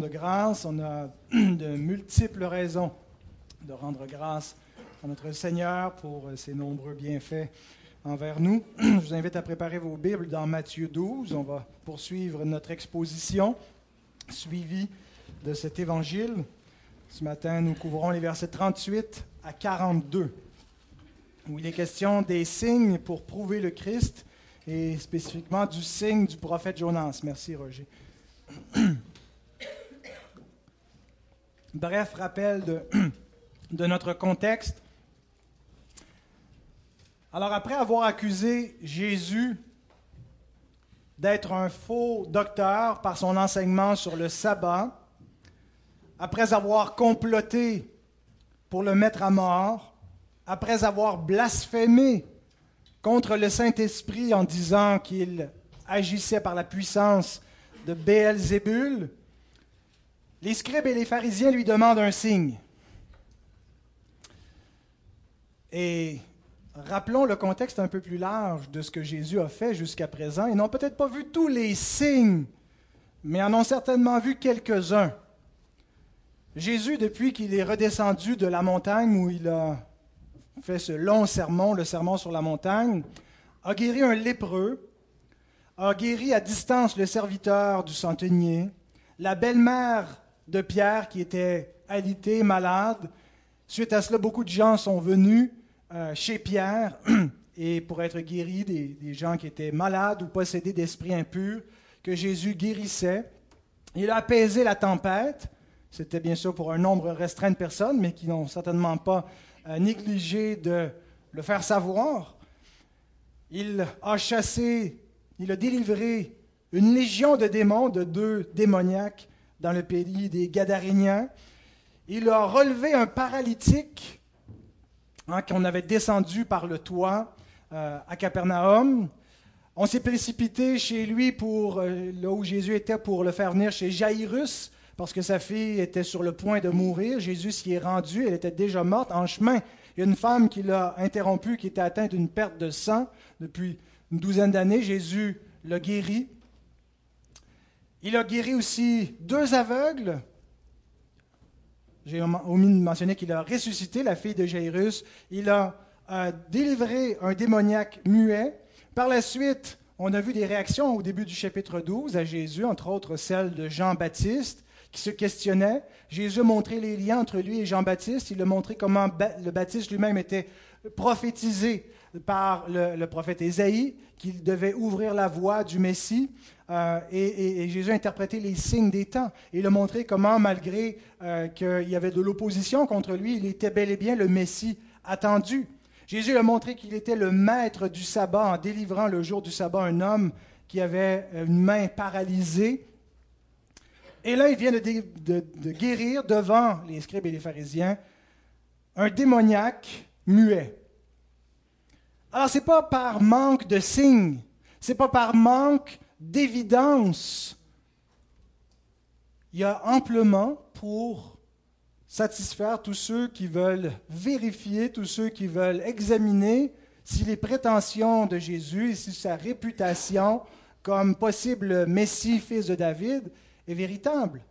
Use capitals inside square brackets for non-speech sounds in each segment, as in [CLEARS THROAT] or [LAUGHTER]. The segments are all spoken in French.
de grâce, on a [CLEARS THROAT] de multiples raisons de rendre grâce à notre Seigneur pour ses nombreux bienfaits envers nous. [CLEARS THROAT] Je vous invite à préparer vos Bibles dans Matthieu 12. On va poursuivre notre exposition suivie de cet évangile. Ce matin, nous couvrons les versets 38 à 42, où il est question des signes pour prouver le Christ et spécifiquement du signe du prophète Jonas. Merci, Roger. [CLEARS THROAT] Bref rappel [CLEARS THROAT] de, notre contexte. Alors après avoir accusé Jésus d'être un faux docteur par son enseignement sur le sabbat, après avoir comploté pour le mettre à mort, après avoir blasphémé contre le Saint-Esprit en disant qu'il agissait par la puissance de Béelzébul, les scribes et les pharisiens lui demandent un signe. Et rappelons le contexte un peu plus large de ce que Jésus a fait jusqu'à présent. Ils n'ont peut-être pas vu tous les signes, mais en ont certainement vu quelques-uns. Jésus, depuis qu'il est redescendu de la montagne où il a fait ce long sermon, le sermon sur la montagne, a guéri un lépreux, a guéri à distance le serviteur du centenier, la belle-mère de Pierre qui était alité, malade. Suite à cela, beaucoup de gens sont venus euh, chez Pierre [CLEARS THROAT] et pour être guéris, des, gens qui étaient malades ou possédés d'esprits impurs, que Jésus guérissait. Il a apaisé la tempête. C'était bien sûr pour un nombre restreint de personnes, mais qui n'ont certainement pas euh, négligé de le faire savoir. Il a chassé, il a délivré une légion de démons, de deux démoniaques dans le pays des Gadaréniens. Il a relevé un paralytique hein, qu'on avait descendu par le toit euh, à Capernaum. On s'est précipité chez lui pour euh, là où Jésus était pour le faire venir chez Jairus parce que sa fille était sur le point de mourir. Jésus s'y est rendu, elle était déjà morte. En chemin, il y a une femme qui l'a interrompu, qui était atteinte d'une perte de sang depuis une douzaine d'années. Jésus l'a guéri. Il a guéri aussi deux aveugles. J'ai omis de mentionner qu'il a ressuscité la fille de Jairus. Il a euh, délivré un démoniaque muet. Par la suite, on a vu des réactions au début du chapitre 12 à Jésus, entre autres celle de Jean-Baptiste, qui se questionnait. Jésus a montré les liens entre lui et Jean-Baptiste. Il a montré comment le Baptiste lui-même était prophétisé par le, le prophète Ésaïe, qu'il devait ouvrir la voie du Messie. Euh, et, Jésus a interprété les signes des temps. Il a montré comment, malgré euh, qu'il y avait de l'opposition contre lui, il était bel et bien le Messie attendu. Jésus a montré qu'il était le maître du sabbat en délivrant le jour du sabbat un homme qui avait une main paralysée. Et là, il vient de, de guérir devant les scribes et les pharisiens un démoniaque muet. Alors, ce n'est pas par manque de signes, ce n'est pas par manque d'évidence. Il y a amplement pour satisfaire tous ceux qui veulent vérifier, tous ceux qui veulent examiner si les prétentions de Jésus et si sa réputation comme possible Messie, fils de David, est véritable.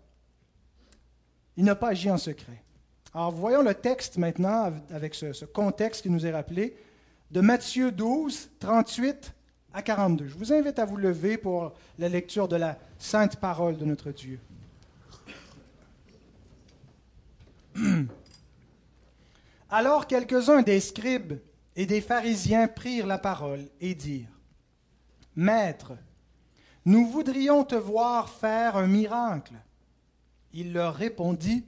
Il n'a pas agi en secret. Alors voyons le texte maintenant avec ce, contexte qui nous est rappelé de Matthieu 12, 38 à 42. Je vous invite à vous lever pour la lecture de la sainte parole de notre Dieu. [CLEARS THROAT] Alors quelques-uns des scribes et des pharisiens prirent la parole et dirent, Maître, nous voudrions te voir faire un miracle. Il leur répondit,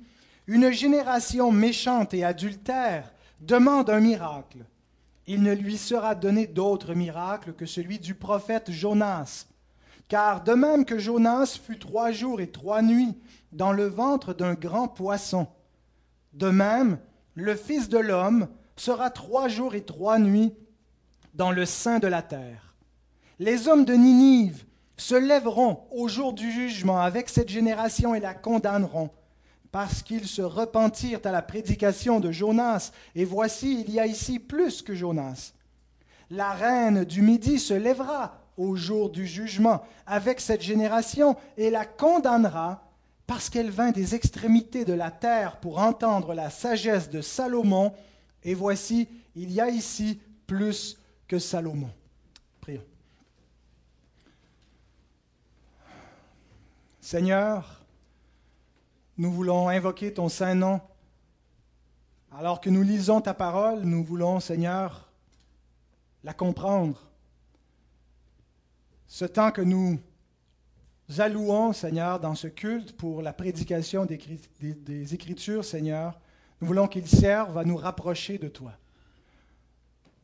Une génération méchante et adultère demande un miracle il ne lui sera donné d'autre miracle que celui du prophète Jonas. Car de même que Jonas fut trois jours et trois nuits dans le ventre d'un grand poisson, de même le Fils de l'homme sera trois jours et trois nuits dans le sein de la terre. Les hommes de Ninive se lèveront au jour du jugement avec cette génération et la condamneront parce qu'ils se repentirent à la prédication de Jonas, et voici, il y a ici plus que Jonas. La reine du Midi se lèvera au jour du jugement avec cette génération et la condamnera, parce qu'elle vint des extrémités de la terre pour entendre la sagesse de Salomon, et voici, il y a ici plus que Salomon. Prions. Seigneur, nous voulons invoquer ton saint nom. Alors que nous lisons ta parole, nous voulons, Seigneur, la comprendre. Ce temps que nous allouons, Seigneur, dans ce culte pour la prédication des, Écritures, Seigneur, nous voulons qu'il serve à nous rapprocher de toi.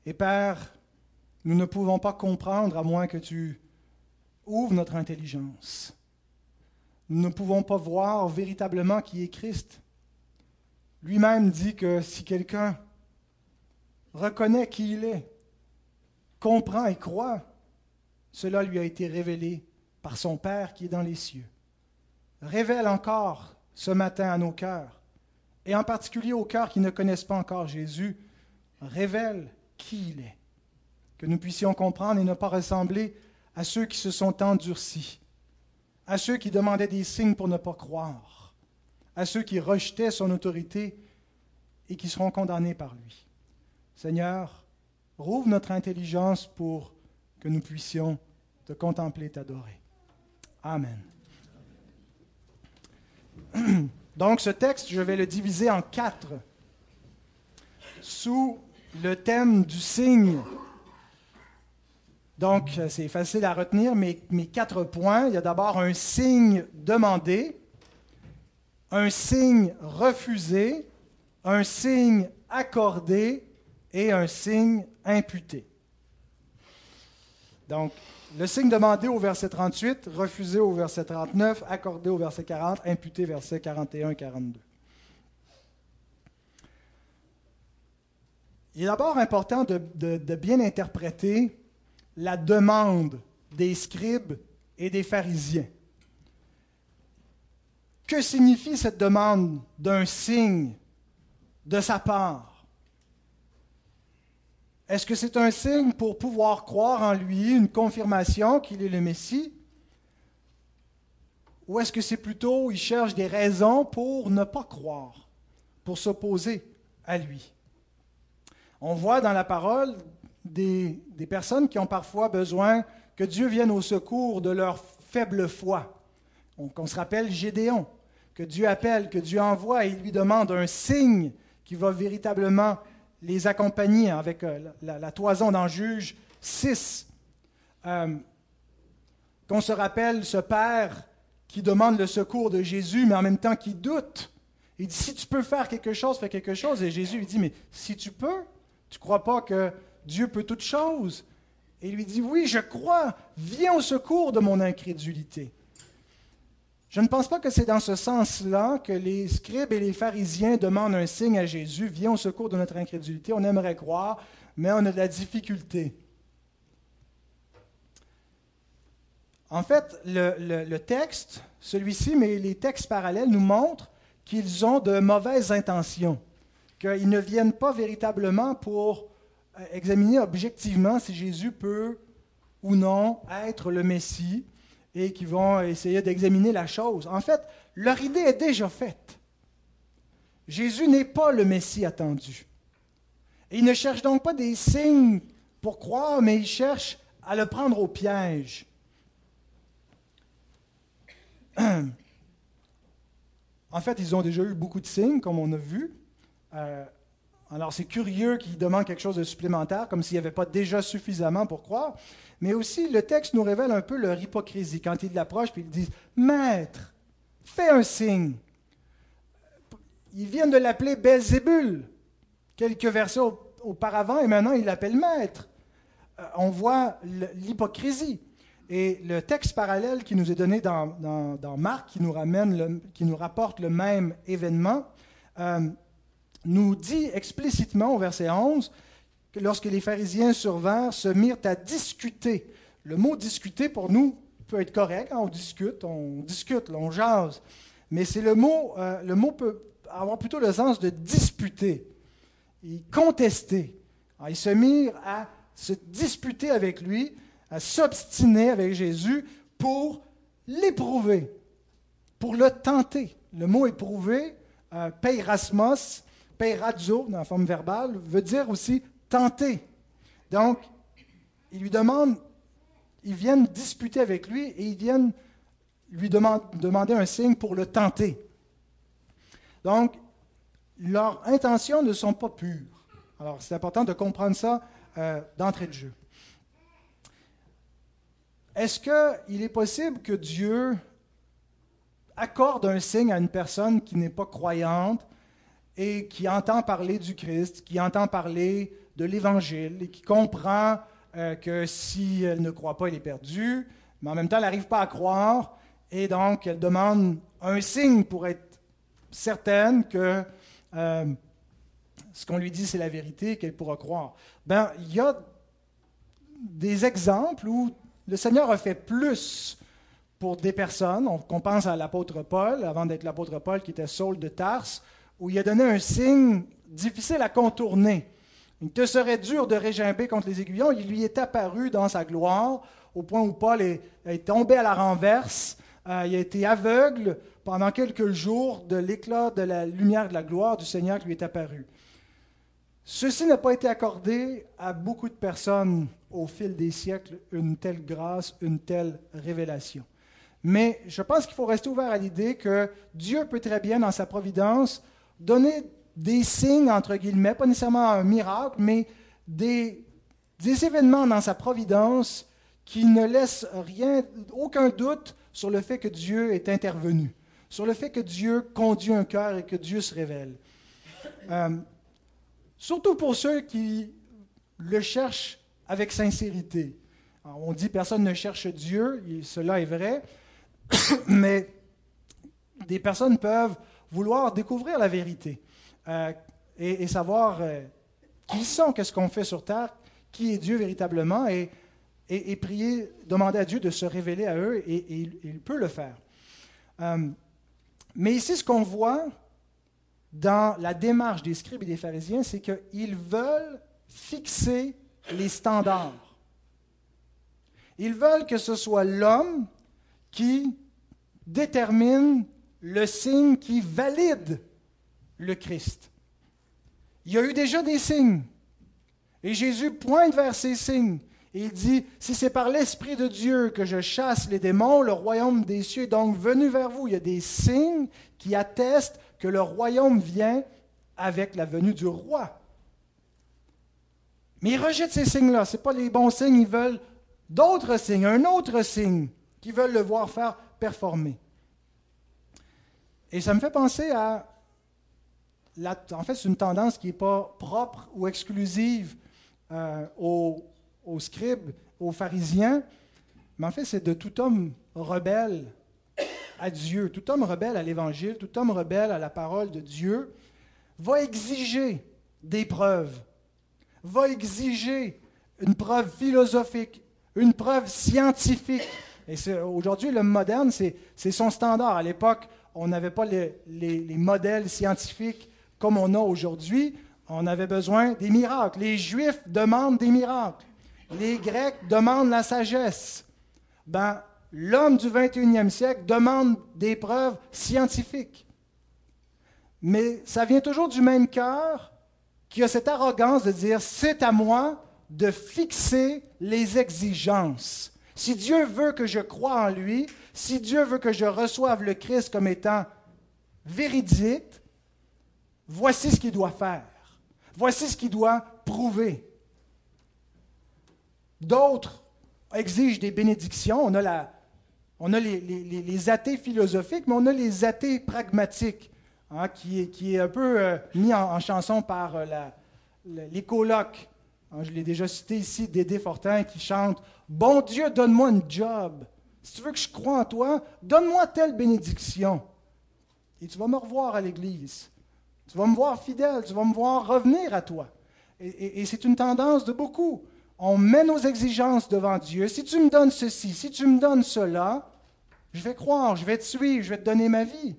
Et Père, nous ne pouvons pas comprendre à moins que tu ouvres notre intelligence. Nous ne pouvons pas voir véritablement qui est Christ. Lui-même dit que si quelqu'un reconnaît qui il est, comprend et croit, cela lui a été révélé par son Père qui est dans les cieux. Révèle encore ce matin à nos cœurs, et en particulier aux cœurs qui ne connaissent pas encore Jésus, révèle qui il est, que nous puissions comprendre et ne pas ressembler à ceux qui se sont endurcis, à ceux qui demandaient des signes pour ne pas croire, à ceux qui rejetaient son autorité et qui seront condamnés par lui. Seigneur, rouvre notre intelligence pour que nous puissions te contempler, t'adorer. Amen. [CLEARS THROAT] Donc ce texte, je vais le diviser en quatre sous le thème du signe. Donc c'est facile à retenir mes, quatre points. Il y a d'abord un signe demandé, un signe refusé, un signe accordé et un signe imputé. Donc, le signe demandé au verset 38, refusé au verset 39, accordé au verset 40, imputé verset 41 et 42. Il est d'abord important de, bien interpréter la demande des scribes et des pharisiens. Que signifie cette demande d'un signe de sa part? Est-ce que c'est un signe pour pouvoir croire en lui, une confirmation qu'il est le Messie? Ou est-ce que c'est plutôt, il cherche des raisons pour ne pas croire, pour s'opposer à lui? On voit dans la parole des, personnes qui ont parfois besoin que Dieu vienne au secours de leur faible foi. On, on se rappelle Gédéon, que Dieu appelle, que Dieu envoie et il lui demande un signe qui va véritablement les accompagner avec euh, la, toison dans Juge 6. Euh, qu'on se rappelle ce Père qui demande le secours de Jésus, mais en même temps qui doute. Il dit, si tu peux faire quelque chose, fais quelque chose. Et Jésus lui dit, mais si tu peux, tu ne crois pas que Dieu peut toutes choses Et il lui dit, oui, je crois, viens au secours de mon incrédulité. Je ne pense pas que c'est dans ce sens-là que les scribes et les pharisiens demandent un signe à Jésus, viens au secours de notre incrédulité. On aimerait croire, mais on a de la difficulté. En fait, le, texte, celui-ci, mais les textes parallèles nous montrent qu'ils ont de mauvaises intentions, qu'ils ne viennent pas véritablement pour examiner objectivement si Jésus peut ou non être le Messie, et qui vont essayer d'examiner la chose. En fait, leur idée est déjà faite. Jésus n'est pas le Messie attendu. Ils ne cherchent donc pas des signes pour croire, mais ils cherchent à le prendre au piège. [CLEARS THROAT] En fait, ils ont déjà eu beaucoup de signes, comme on a vu. Euh, alors, c'est curieux qu'ils demandent quelque chose de supplémentaire, comme s'il n'y avait pas déjà suffisamment pour croire. Mais aussi, le texte nous révèle un peu leur hypocrisie quand ils l'approchent et ils disent Maître, fais un signe. Ils viennent de l'appeler Belzébul quelques versets auparavant et maintenant ils l'appellent Maître. Euh, on voit l'hypocrisie. Et le texte parallèle qui nous est donné dans, Marc, qui nous, ramène qui nous rapporte le même événement, euh, nous dit explicitement au verset 11 que lorsque les pharisiens survinrent, se mirent à discuter. Le mot discuter pour nous peut être correct, hein, on discute, on discute, on jase. Mais c'est le mot, euh, le mot peut avoir plutôt le sens de disputer, et contester. ils se mirent à se disputer avec lui, à s'obstiner avec Jésus pour l'éprouver. pour le tenter. Le mot éprouver, euh, peirasmos, peirazo, dans la forme verbale, veut dire aussi tenter. Donc, ils lui demandent, ils viennent disputer avec lui et ils viennent lui demander un signe pour le tenter. Donc, leurs intentions ne sont pas pures. Alors, c'est important de comprendre ça euh, d'entrée de jeu. Est-ce qu'il est possible que Dieu accorde un signe à une personne qui n'est pas croyante et qui entend parler du Christ, qui entend parler de l'Évangile et qui comprend euh, que si elle ne croit pas, elle est perdue, mais en même temps, elle n'arrive pas à croire et donc elle demande un signe pour être certaine que euh, ce qu'on lui dit, c'est la vérité qu'elle pourra croire. Ben, il y a des exemples où le Seigneur a fait plus pour des personnes. On, pense à l'apôtre Paul, avant d'être l'apôtre Paul qui était Saul de Tarse, où il a donné un signe difficile à contourner. Il te serait dur de régimber contre les aiguillons. Il lui est apparu dans sa gloire, au point où Paul est, est tombé à la renverse. Euh, il a été aveugle pendant quelques jours de l'éclat de la lumière de la gloire du Seigneur qui lui est apparu. Ceci n'a pas été accordé à beaucoup de personnes au fil des siècles, une telle grâce, une telle révélation. Mais je pense qu'il faut rester ouvert à l'idée que Dieu peut très bien, dans sa providence, donner des signes, entre guillemets, pas nécessairement un miracle, mais des, événements dans sa providence qui ne laissent aucun doute sur le fait que Dieu est intervenu, sur le fait que Dieu conduit un cœur et que Dieu se révèle. Euh, Surtout pour ceux qui le cherchent avec sincérité. on dit personne ne cherche Dieu, cela est vrai, [COUGHS] mais des personnes peuvent vouloir découvrir la vérité euh, et, savoir euh, qui sont, qu'est-ce qu'on fait sur terre, qui est Dieu véritablement, et, et, prier, demander à Dieu de se révéler à eux, et, il peut le faire. Euh, mais ici, ce qu'on voit, dans la démarche des scribes et des pharisiens, c'est qu'ils veulent fixer les standards. Ils veulent que ce soit l'homme qui détermine le signe qui valide le Christ. Il y a eu déjà des signes. Et Jésus pointe vers ces signes. Et il dit, si c'est par l'Esprit de Dieu que je chasse les démons, le royaume des cieux est donc venu vers vous. Il y a des signes qui attestent que le royaume vient avec la venue du roi. Mais ils rejettent ces signes-là. Ce pas les bons signes. Ils veulent d'autres signes, un autre signe qu'ils veulent le voir faire performer. Et ça me fait penser à... en fait, c'est une tendance qui n'est pas propre ou exclusive euh, aux, scribes, aux pharisiens, mais en fait, c'est de tout homme rebelle à Dieu, tout homme rebelle à l'Évangile, tout homme rebelle à la parole de Dieu, va exiger des preuves, va exiger une preuve philosophique, une preuve scientifique. Et aujourd'hui, le moderne, c'est son standard. À l'époque, on n'avait pas les, les, modèles scientifiques comme on a aujourd'hui. On avait besoin des miracles. Les Juifs demandent des miracles. Les Grecs demandent la sagesse. Ben, l'homme du 21e siècle demande des preuves scientifiques. Mais ça vient toujours du même cœur qui a cette arrogance de dire c'est à moi de fixer les exigences. Si Dieu veut que je croie en lui, si Dieu veut que je reçoive le Christ comme étant véridique, voici ce qu'il doit faire. Voici ce qu'il doit prouver. D'autres exigent des bénédictions. On a les, athées philosophiques, mais on a les athées pragmatiques, hein, qui, est, qui, est, un peu euh, mis en, chanson par euh, les colocs. Hein, je l'ai déjà cité ici, Dédé Fortin, qui chante Bon Dieu, donne-moi un job. Si tu veux que je croie en toi, donne-moi telle bénédiction. Et tu vas me revoir à l'Église. Tu vas me voir fidèle, tu vas me voir revenir à toi. et c'est une tendance de beaucoup on met nos exigences devant Dieu. Si tu me donnes ceci, si tu me donnes cela, je vais croire, je vais te suivre, je vais te donner ma vie.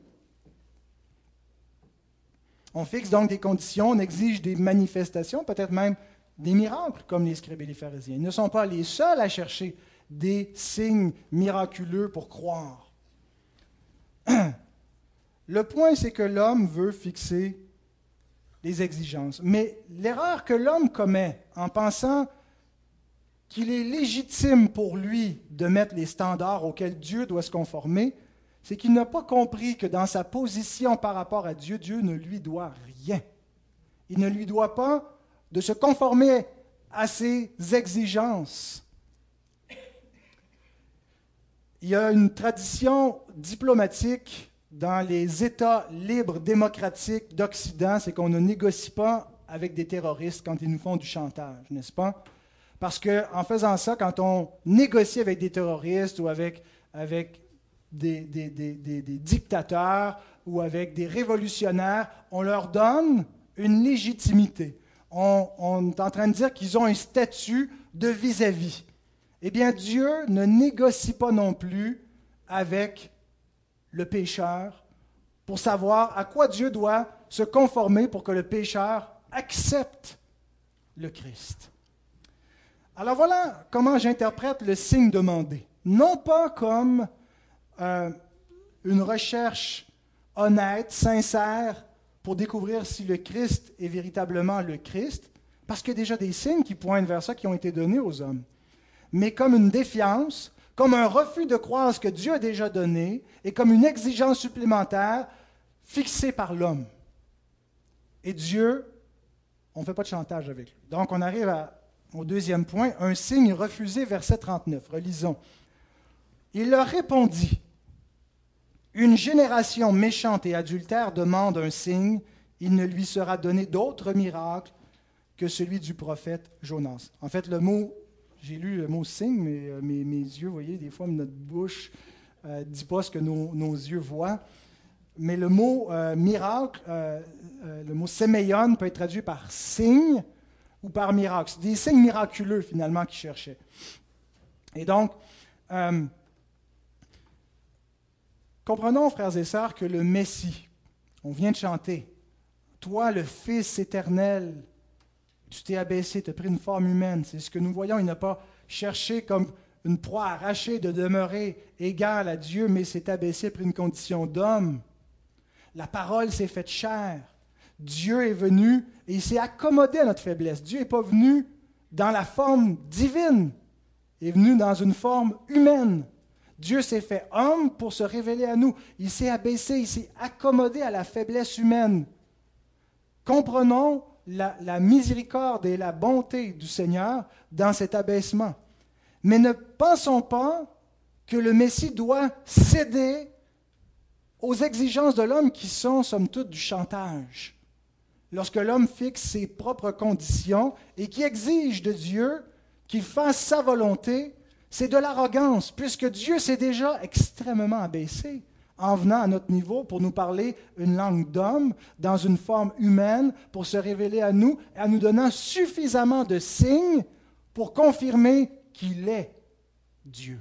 On fixe donc des conditions, on exige des manifestations, peut-être même des miracles, comme les scribes et les pharisiens. Ils ne sont pas les seuls à chercher des signes miraculeux pour croire. [CLEARS THROAT] Le point, c'est que l'homme veut fixer les exigences. Mais l'erreur que l'homme commet en pensant qu'il est légitime pour lui de mettre les standards auxquels Dieu doit se conformer, c'est qu'il n'a pas compris que dans sa position par rapport à Dieu, Dieu ne lui doit rien. Il ne lui doit pas de se conformer à ses exigences. Il y a une tradition diplomatique dans les États libres démocratiques d'Occident, c'est qu'on ne négocie pas avec des terroristes quand ils nous font du chantage, n'est-ce pas? Parce qu'en faisant ça, quand on négocie avec des terroristes ou avec, avec des, dictateurs ou avec des révolutionnaires, on leur donne une légitimité. On, on est en train de dire qu'ils ont un statut de vis-à-vis. Eh bien, Dieu ne négocie pas non plus avec le pécheur pour savoir à quoi Dieu doit se conformer pour que le pécheur accepte le Christ. Alors voilà comment j'interprète le signe demandé. Non pas comme euh, une recherche honnête, sincère, pour découvrir si le Christ est véritablement le Christ, parce qu'il y a déjà des signes qui pointent vers ça qui ont été donnés aux hommes, mais comme une défiance, comme un refus de croire ce que Dieu a déjà donné, et comme une exigence supplémentaire fixée par l'homme. Et Dieu, on ne fait pas de chantage avec lui. Donc on arrive à au deuxième point, un signe refusé, verset 39. Relisons. Il leur répondit, Une génération méchante et adultère demande un signe, il ne lui sera donné d'autre miracle que celui du prophète Jonas. En fait, le mot, j'ai lu le mot signe, mais euh, mes, yeux, vous voyez, des fois, notre bouche ne euh, dit pas ce que nos, yeux voient. Mais le mot euh, miracle, le mot séméon peut être traduit par signe ou par miracle. C'est des signes miraculeux finalement qu'il cherchait. Et donc, euh, comprenons, frères et sœurs, que le Messie, on vient de chanter, toi le Fils éternel, tu t'es abaissé, tu as pris une forme humaine. C'est ce que nous voyons. Il n'a pas cherché comme une proie arrachée de demeurer égal à Dieu, mais s'est abaissé, pris une condition d'homme. La parole s'est faite chair. Dieu est venu et il s'est accommodé à notre faiblesse. Dieu n'est pas venu dans la forme divine, il est venu dans une forme humaine. Dieu s'est fait homme pour se révéler à nous. Il s'est abaissé, il s'est accommodé à la faiblesse humaine. Comprenons la, miséricorde et la bonté du Seigneur dans cet abaissement. Mais ne pensons pas que le Messie doit céder aux exigences de l'homme qui sont, somme toute, du chantage lorsque l'homme fixe ses propres conditions et qui exige de Dieu qu'il fasse sa volonté, c'est de l'arrogance, puisque Dieu s'est déjà extrêmement abaissé en venant à notre niveau pour nous parler une langue d'homme, dans une forme humaine, pour se révéler à nous, en nous donnant suffisamment de signes pour confirmer qu'il est Dieu,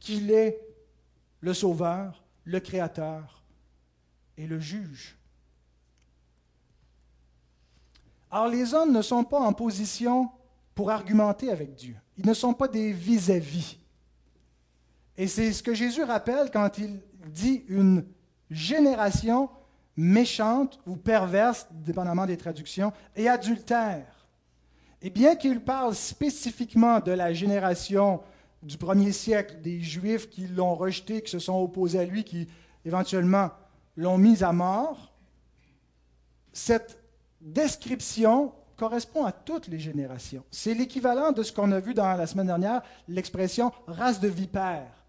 qu'il est le Sauveur, le Créateur et le Juge. Alors les hommes ne sont pas en position pour argumenter avec Dieu. Ils ne sont pas des vis-à-vis. Et c'est ce que Jésus rappelle quand il dit une génération méchante ou perverse, dépendamment des traductions, et adultère. Et bien qu'il parle spécifiquement de la génération du premier siècle, des Juifs qui l'ont rejeté, qui se sont opposés à lui, qui éventuellement l'ont mis à mort, cette description correspond à toutes les générations. C'est l'équivalent de ce qu'on a vu dans la semaine dernière, l'expression race de vipère.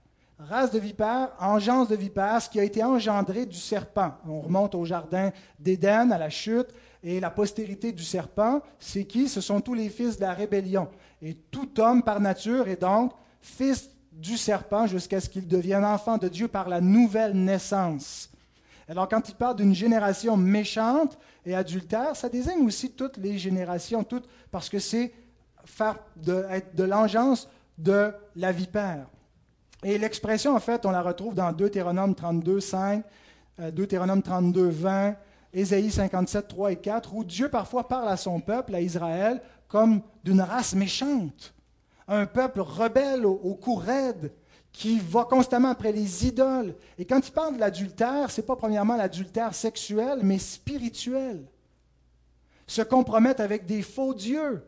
Race de vipère, engeance de vipère, ce qui a été engendré du serpent. On remonte au jardin d'Éden, à la chute, et la postérité du serpent, c'est qui? Ce sont tous les fils de la rébellion. Et tout homme par nature est donc fils du serpent jusqu'à ce qu'il devienne enfant de Dieu par la nouvelle naissance. Alors quand il parle d'une génération méchante et adultère, ça désigne aussi toutes les générations, toutes, parce que c'est faire de, être de l'engeance de la vipère. Et l'expression, en fait, on la retrouve dans Deutéronome 32, 5, euh, Deutéronome 32, 20, Ésaïe 57, 3 et 4, où Dieu parfois parle à son peuple, à Israël, comme d'une race méchante, un peuple rebelle au, au cou raide, qui va constamment après les idoles. Et quand il parle de l'adultère, ce n'est pas premièrement l'adultère sexuel, mais spirituel. Se compromettre avec des faux dieux.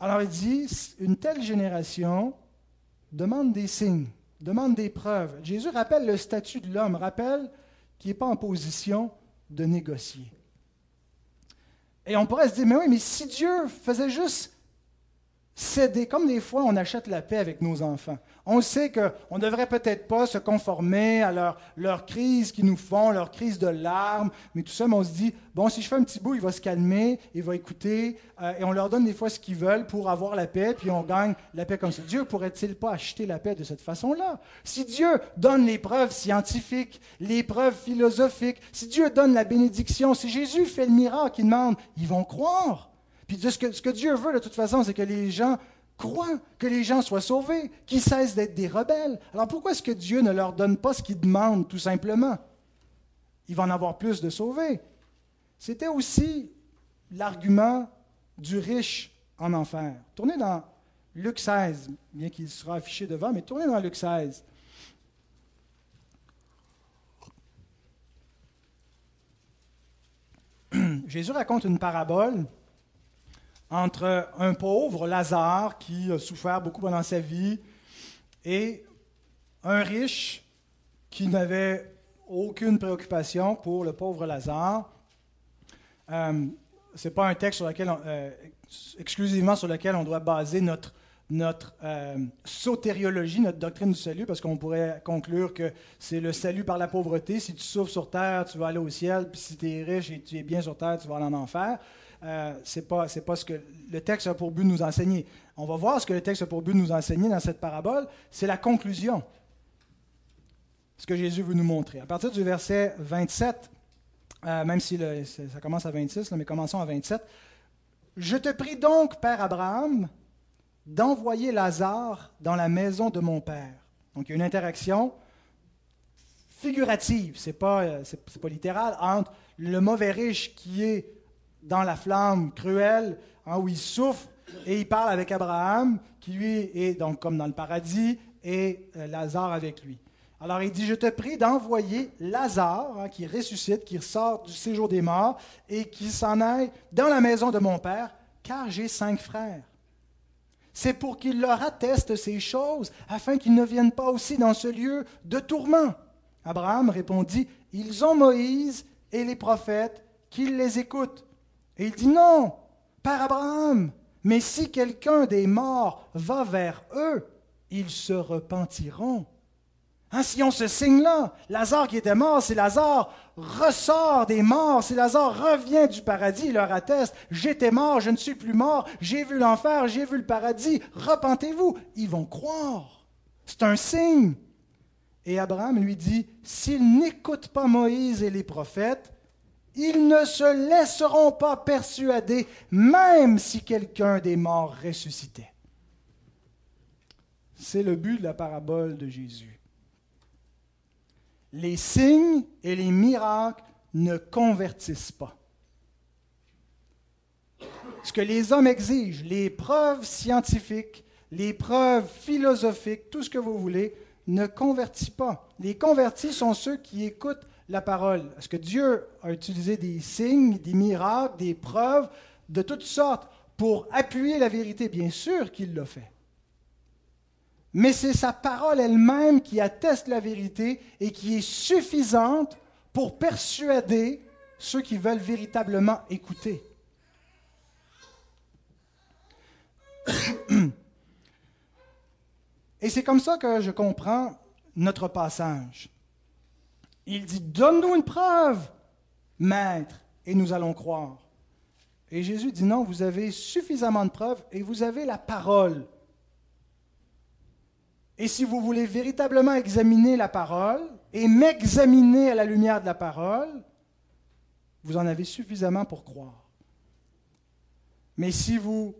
Alors il dit, une telle génération demande des signes, demande des preuves. Jésus rappelle le statut de l'homme, rappelle qu'il n'est pas en position de négocier. Et on pourrait se dire, mais oui, mais si Dieu faisait juste céder, comme des fois on achète la paix avec nos enfants. On sait qu'on ne devrait peut-être pas se conformer à leur, leur crise qu'ils nous font, leur crise de larmes, mais tout ça, mais on se dit, bon, si je fais un petit bout, il va se calmer, il va écouter, euh, et on leur donne des fois ce qu'ils veulent pour avoir la paix, puis on gagne la paix comme ça. Dieu pourrait-il pas acheter la paix de cette façon-là? Si Dieu donne les preuves scientifiques, les preuves philosophiques, si Dieu donne la bénédiction, si Jésus fait le miracle qu'il demande, ils vont croire. Puis ce que, ce que Dieu veut, de toute façon, c'est que les gens croient, que les gens soient sauvés, qu'ils cessent d'être des rebelles. Alors pourquoi est-ce que Dieu ne leur donne pas ce qu'ils demandent, tout simplement? Il va en avoir plus de sauvés. C'était aussi l'argument du riche en enfer. Tournez dans Luc 16, bien qu'il sera affiché devant, mais tournez dans Luc 16. [CLEARS THROAT] Jésus raconte une parabole entre un pauvre, Lazare, qui a souffert beaucoup pendant sa vie, et un riche qui n'avait aucune préoccupation pour le pauvre Lazare. Euh, Ce n'est pas un texte sur lequel euh, exclusivement sur lequel on doit baser notre, euh, sotériologie, notre doctrine du salut, parce qu'on pourrait conclure que c'est le salut par la pauvreté. Si tu souffres sur terre, tu vas aller au ciel, puis si tu es riche et tu es bien sur terre, tu vas aller en enfer euh, ce n'est pas, pas ce que le texte a pour but de nous enseigner. On va voir ce que le texte a pour but de nous enseigner dans cette parabole. C'est la conclusion. Ce que Jésus veut nous montrer. À partir du verset 27, euh, même si ça commence à 26, mais commençons à 27. Je te prie donc, Père Abraham, d'envoyer Lazare dans la maison de mon Père. Donc il y a une interaction figurative, ce n'est euh, pas littéral, entre le mauvais riche qui est dans la flamme cruelle, hein, où il souffre, et il parle avec Abraham, qui lui est donc comme dans le paradis, et euh, Lazare avec lui. Alors il dit, je te prie d'envoyer Lazare, hein, qui ressuscite, qui sort du séjour des morts, et qui s'en aille dans la maison de mon Père, car j'ai cinq frères. C'est pour qu'il leur atteste ces choses, afin qu'ils ne viennent pas aussi dans ce lieu de tourment. Abraham répondit, Ils ont Moïse et les prophètes, qu'ils les écoutent. Et il dit non, Père Abraham, mais si quelqu'un des morts va vers eux, ils se repentiront. Hein, si on ce signe-là, Lazare qui était mort, si Lazare ressort des morts, si Lazare revient du paradis, il leur atteste, j'étais mort, je ne suis plus mort, j'ai vu l'enfer, j'ai vu le paradis, repentez-vous. Ils vont croire. C'est un signe. Et Abraham lui dit, s'ils n'écoutent pas Moïse et les prophètes, ils ne se laisseront pas persuader, même si quelqu'un des morts ressuscitait. C'est le but de la parabole de Jésus. Les signes et les miracles ne convertissent pas. Ce que les hommes exigent, les preuves scientifiques, les preuves philosophiques, tout ce que vous voulez, ne convertit pas. Les convertis sont ceux qui écoutent la parole. Est-ce que Dieu a utilisé des signes, des miracles, des preuves de toutes sortes pour appuyer la vérité? Bien sûr qu'il l'a fait. Mais c'est sa parole elle-même qui atteste la vérité et qui est suffisante pour persuader ceux qui veulent véritablement écouter. Et c'est comme ça que je comprends notre passage. Il dit, donne-nous une preuve, maître, et nous allons croire. Et Jésus dit, non, vous avez suffisamment de preuves et vous avez la parole. Et si vous voulez véritablement examiner la parole et m'examiner à la lumière de la parole, vous en avez suffisamment pour croire. Mais si vous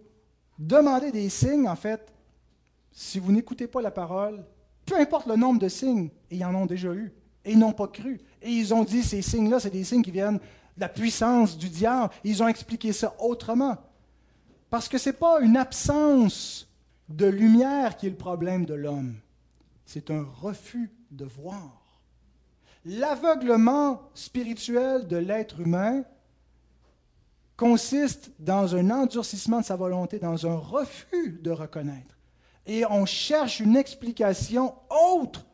demandez des signes, en fait, si vous n'écoutez pas la parole, peu importe le nombre de signes, et ils en ont déjà eu, et ils n'ont pas cru. Et ils ont dit, ces signes-là, c'est des signes qui viennent de la puissance du diable. Ils ont expliqué ça autrement. Parce que ce n'est pas une absence de lumière qui est le problème de l'homme. C'est un refus de voir. L'aveuglement spirituel de l'être humain consiste dans un endurcissement de sa volonté, dans un refus de reconnaître. Et on cherche une explication autre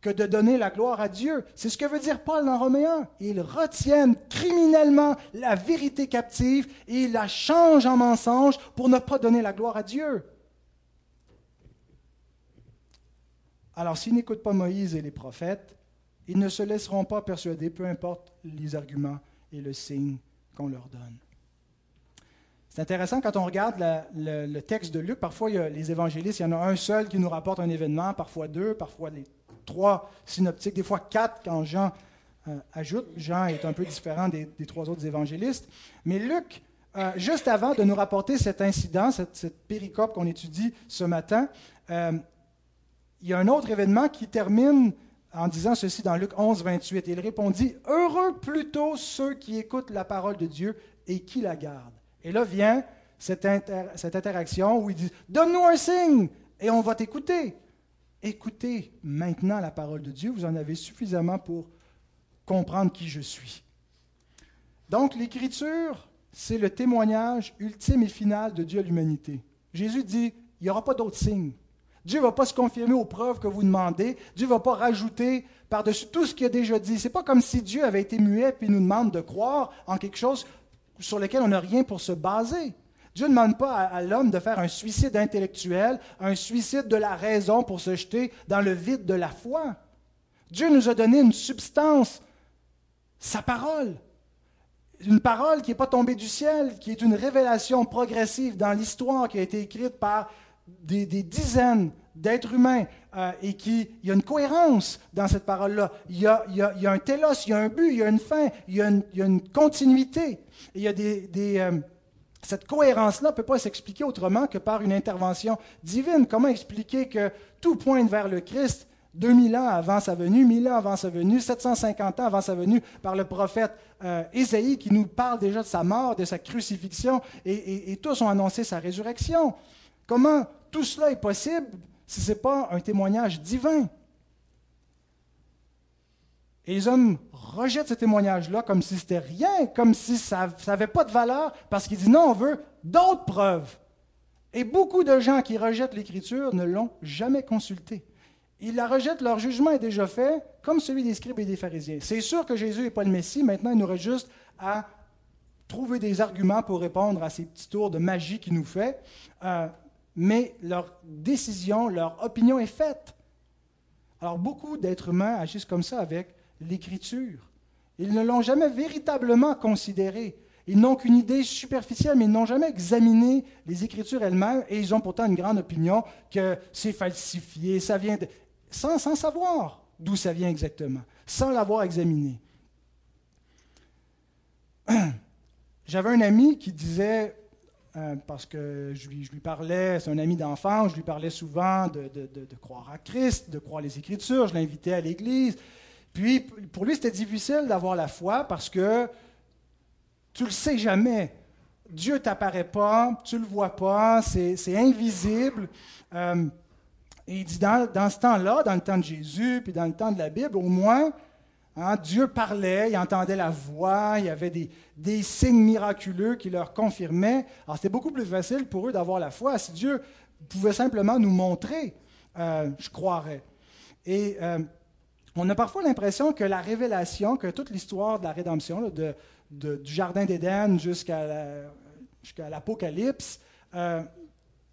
que de donner la gloire à Dieu. C'est ce que veut dire Paul dans Roméens. Ils retiennent criminellement la vérité captive et ils la changent en mensonge pour ne pas donner la gloire à Dieu. Alors s'ils n'écoutent pas Moïse et les prophètes, ils ne se laisseront pas persuader, peu importe les arguments et le signe qu'on leur donne. C'est intéressant quand on regarde le, texte de Luc. Parfois, les évangélistes, il y en a un seul qui nous rapporte un événement, parfois deux, parfois les trois synoptiques, des fois quatre quand Jean euh, ajoute. Jean est un peu différent des, trois autres évangélistes. Mais Luc, euh, juste avant de nous rapporter cet incident, cette, péricope qu'on étudie ce matin, euh, il y a un autre événement qui termine en disant ceci dans Luc 11, 28. Il répondit, Heureux plutôt ceux qui écoutent la parole de Dieu et qui la gardent. Et là vient cette, interaction où il dit Donne-nous un signe et on va t'écouter. Écoutez maintenant la parole de Dieu, vous en avez suffisamment pour comprendre qui je suis. Donc l'Écriture, c'est le témoignage ultime et final de Dieu à l'humanité. Jésus dit Il n'y aura pas d'autres signes. Dieu ne va pas se confirmer aux preuves que vous demandez. Dieu ne va pas rajouter par-dessus tout ce qu'il a déjà dit. Ce n'est pas comme si Dieu avait été muet et nous demande de croire en quelque chose sur lequel on n'a rien pour se baser. Dieu ne demande pas à, l'homme de faire un suicide intellectuel, un suicide de la raison pour se jeter dans le vide de la foi. Dieu nous a donné une substance, sa parole. Une parole qui n'est pas tombée du ciel, qui est une révélation progressive dans l'histoire qui a été écrite par des, dizaines d'êtres humains euh, et qu'il y a une cohérence dans cette parole-là. Il, y a, un télos, il y a un but, il y a une fin, il y a une, continuité. il y a des, euh, cette cohérence-là ne peut pas s'expliquer autrement que par une intervention divine. Comment expliquer que tout pointe vers le Christ 2000 ans avant sa venue, 1000 ans avant sa venue, 750 ans avant sa venue, par le prophète euh, Ésaïe qui nous parle déjà de sa mort, de sa crucifixion, et tous ont annoncé sa résurrection? Comment tout cela est possible si ce n'est pas un témoignage divin? Et les hommes rejettent ce témoignage-là comme si c'était rien, comme si ça n'avait pas de valeur, parce qu'ils disent non, on veut d'autres preuves. Et beaucoup de gens qui rejettent l'Écriture ne l'ont jamais consultée. Ils la rejettent, leur jugement est déjà fait, comme celui des scribes et des pharisiens. C'est sûr que Jésus n'est pas le Messie, maintenant il nous reste juste à trouver des arguments pour répondre à ces petits tours de magie qu'il nous fait. Euh, mais leur décision, leur opinion est faite. Alors beaucoup d'êtres humains agissent comme ça avec l'Écriture. Ils ne l'ont jamais véritablement considérée. Ils n'ont qu'une idée superficielle, mais ils n'ont jamais examiné les Écritures elles-mêmes, et ils ont pourtant une grande opinion que c'est falsifié, ça vient de... sans, sans savoir d'où ça vient exactement, sans l'avoir examiné. [CLEARS THROAT] J'avais un ami qui disait, euh, parce que je lui, parlais, c'est un ami d'enfance, je lui parlais souvent de, croire à Christ, de croire les Écritures, je l'invitais à l'Église. Puis, pour lui, c'était difficile d'avoir la foi parce que tu le sais jamais. Dieu t'apparaît pas, tu le vois pas, c'est invisible. Euh, et il dit, dans, dans ce temps-là, dans le temps de Jésus, puis dans le temps de la Bible, au moins, Hein, Dieu parlait, il entendait la voix, il y avait des, signes miraculeux qui leur confirmaient. Alors c'était beaucoup plus facile pour eux d'avoir la foi. Si Dieu pouvait simplement nous montrer, euh, je croirais. Et euh, on a parfois l'impression que la révélation, que toute l'histoire de la rédemption, du Jardin d'Éden jusqu'à l'Apocalypse, euh,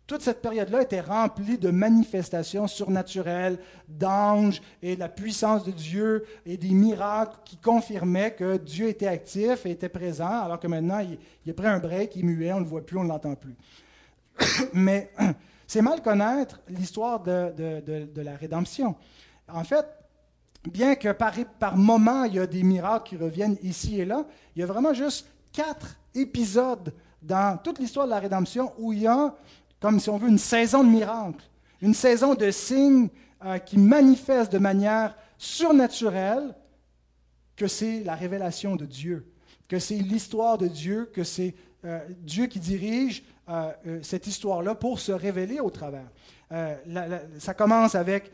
toute cette période-là était remplie de manifestations surnaturelles, d'anges et de la puissance de Dieu et des miracles qui confirmaient que Dieu était actif et était présent, alors que maintenant, il, a pris un break, il est muet, on ne le voit plus, on ne l'entend plus. [COUGHS] Mais [COUGHS] c'est mal connaître l'histoire de, la rédemption. En fait, bien que par, par moment, il y a des miracles qui reviennent ici et là, il y a vraiment juste quatre épisodes dans toute l'histoire de la rédemption où il y a comme si on veut une saison de miracles, une saison de signes euh, qui manifestent de manière surnaturelle que c'est la révélation de Dieu, que c'est l'histoire de Dieu, que c'est euh, Dieu qui dirige euh, cette histoire-là pour se révéler au travers. ça commence avec,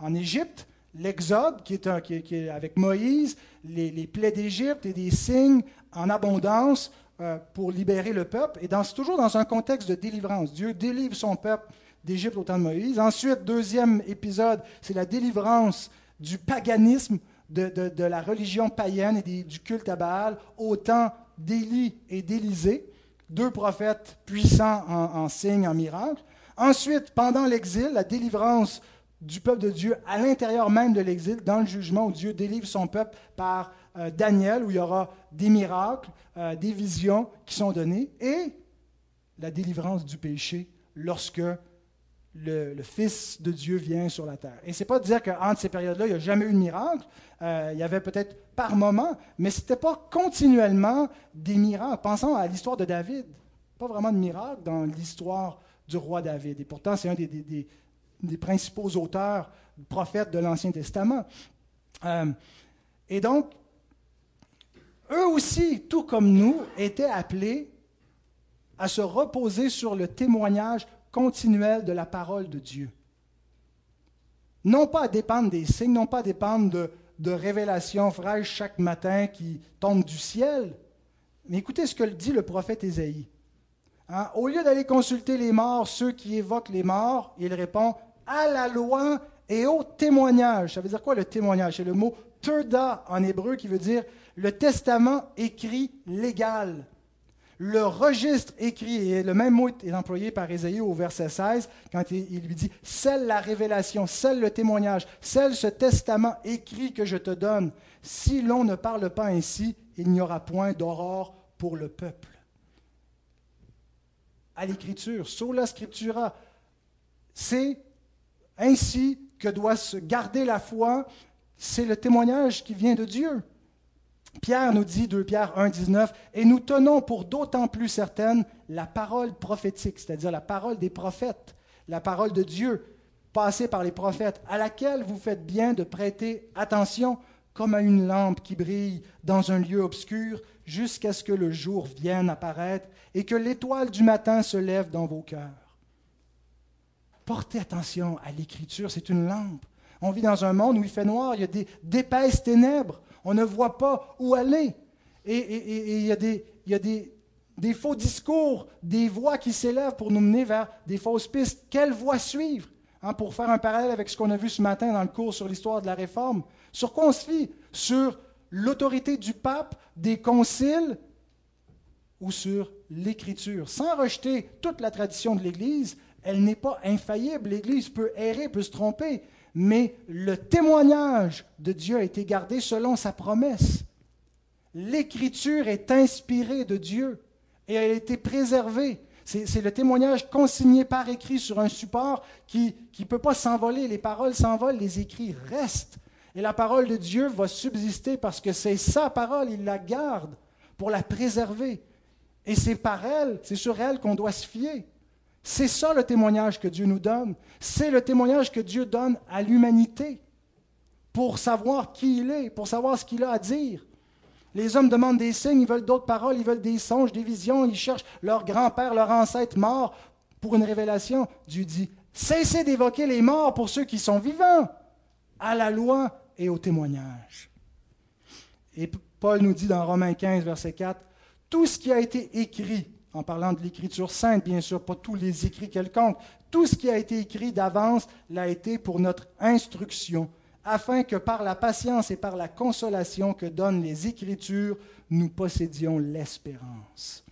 en, Égypte, l'Exode, qui, est, avec Moïse, les, plaies d'Égypte et des signes en abondance pour libérer le peuple. Et c'est toujours dans un contexte de délivrance. Dieu délivre son peuple d'Égypte au temps de Moïse. Ensuite, deuxième épisode, c'est la délivrance du paganisme, de, la religion païenne et du culte à Baal au temps d'Élie et d'Élisée, deux prophètes puissants en signes, en miracles. Ensuite, pendant l'exil, la délivrance du peuple de Dieu à l'intérieur même de l'exil, dans le jugement où Dieu délivre son peuple par euh, Daniel, où il y aura des miracles, euh, des visions qui sont données, et la délivrance du péché lorsque le, Fils de Dieu vient sur la terre. Et ce n'est pas de dire qu'entre ces périodes-là, il n'y a jamais eu de miracle. Euh, il y avait peut-être par moment, mais ce n'était pas continuellement des miracles. Pensons à l'histoire de David. Pas vraiment de miracle dans l'histoire du roi David. Et pourtant, c'est un des, des, principaux auteurs, prophètes de l'Ancien Testament. Euh, et donc, eux aussi, tout comme nous, étaient appelés à se reposer sur le témoignage continuelle de la parole de Dieu. Non pas à dépendre des signes, non pas à dépendre de, de révélations fraîches chaque matin qui tombent du ciel, mais écoutez ce que dit le prophète Ésaïe. Hein, au lieu d'aller consulter les morts, ceux qui évoquent les morts, il répond à la loi et au témoignage. Ça veut dire quoi le témoignage? C'est le mot turda en hébreu qui veut dire le testament écrit légal le registre écrit, et le même mot est employé par Ésaïe au verset 16, quand il lui dit, Celle la révélation, celle le témoignage, celle ce testament écrit que je te donne. Si l'on ne parle pas ainsi, il n'y aura point d'aurore pour le peuple. À l'écriture, sola scriptura, c'est ainsi que doit se garder la foi, c'est le témoignage qui vient de Dieu. Pierre nous dit, 2 Pierre 1, 19, et nous tenons pour d'autant plus certaine la parole prophétique, c'est-à-dire la parole des prophètes, la parole de Dieu passée par les prophètes, à laquelle vous faites bien de prêter attention comme à une lampe qui brille dans un lieu obscur jusqu'à ce que le jour vienne apparaître et que l'étoile du matin se lève dans vos cœurs. Portez attention à l'écriture, c'est une lampe. On vit dans un monde où il fait noir, il y a d'épaisses ténèbres. On ne voit pas où aller. Et il y a, des, des, faux discours, des voix qui s'élèvent pour nous mener vers des fausses pistes. Quelle voie suivre? Hein, Pour faire un parallèle avec ce qu'on a vu ce matin dans le cours sur l'histoire de la Réforme. Sur quoi on se fie? Sur l'autorité du pape, des conciles ou sur l'Écriture? Sans rejeter toute la tradition de l'Église, elle n'est pas infaillible. L'Église peut errer, peut se tromper, mais le témoignage de Dieu a été gardé selon sa promesse. L'écriture est inspirée de Dieu et elle a été préservée. C'est le témoignage consigné par écrit sur un support qui ne peut pas s'envoler. Les paroles s'envolent, les écrits restent. Et la parole de Dieu va subsister parce que c'est sa parole, il la garde pour la préserver. Et c'est par elle, c'est sur elle qu'on doit se fier. C'est ça le témoignage que Dieu nous donne. C'est le témoignage que Dieu donne à l'humanité pour savoir qui il est, pour savoir ce qu'il a à dire. Les hommes demandent des signes, ils veulent d'autres paroles, ils veulent des songes, des visions, ils cherchent leur grand-père, leur ancêtre mort pour une révélation. Dieu dit, cessez d'évoquer les morts pour ceux qui sont vivants, à la loi et au témoignage. Et Paul nous dit dans Romains 15, verset 4, tout ce qui a été écrit en parlant de l'écriture sainte, bien sûr, pas tous les écrits quelconques. Tout ce qui a été écrit d'avance l'a été pour notre instruction, afin que par la patience et par la consolation que donnent les Écritures, nous possédions l'espérance.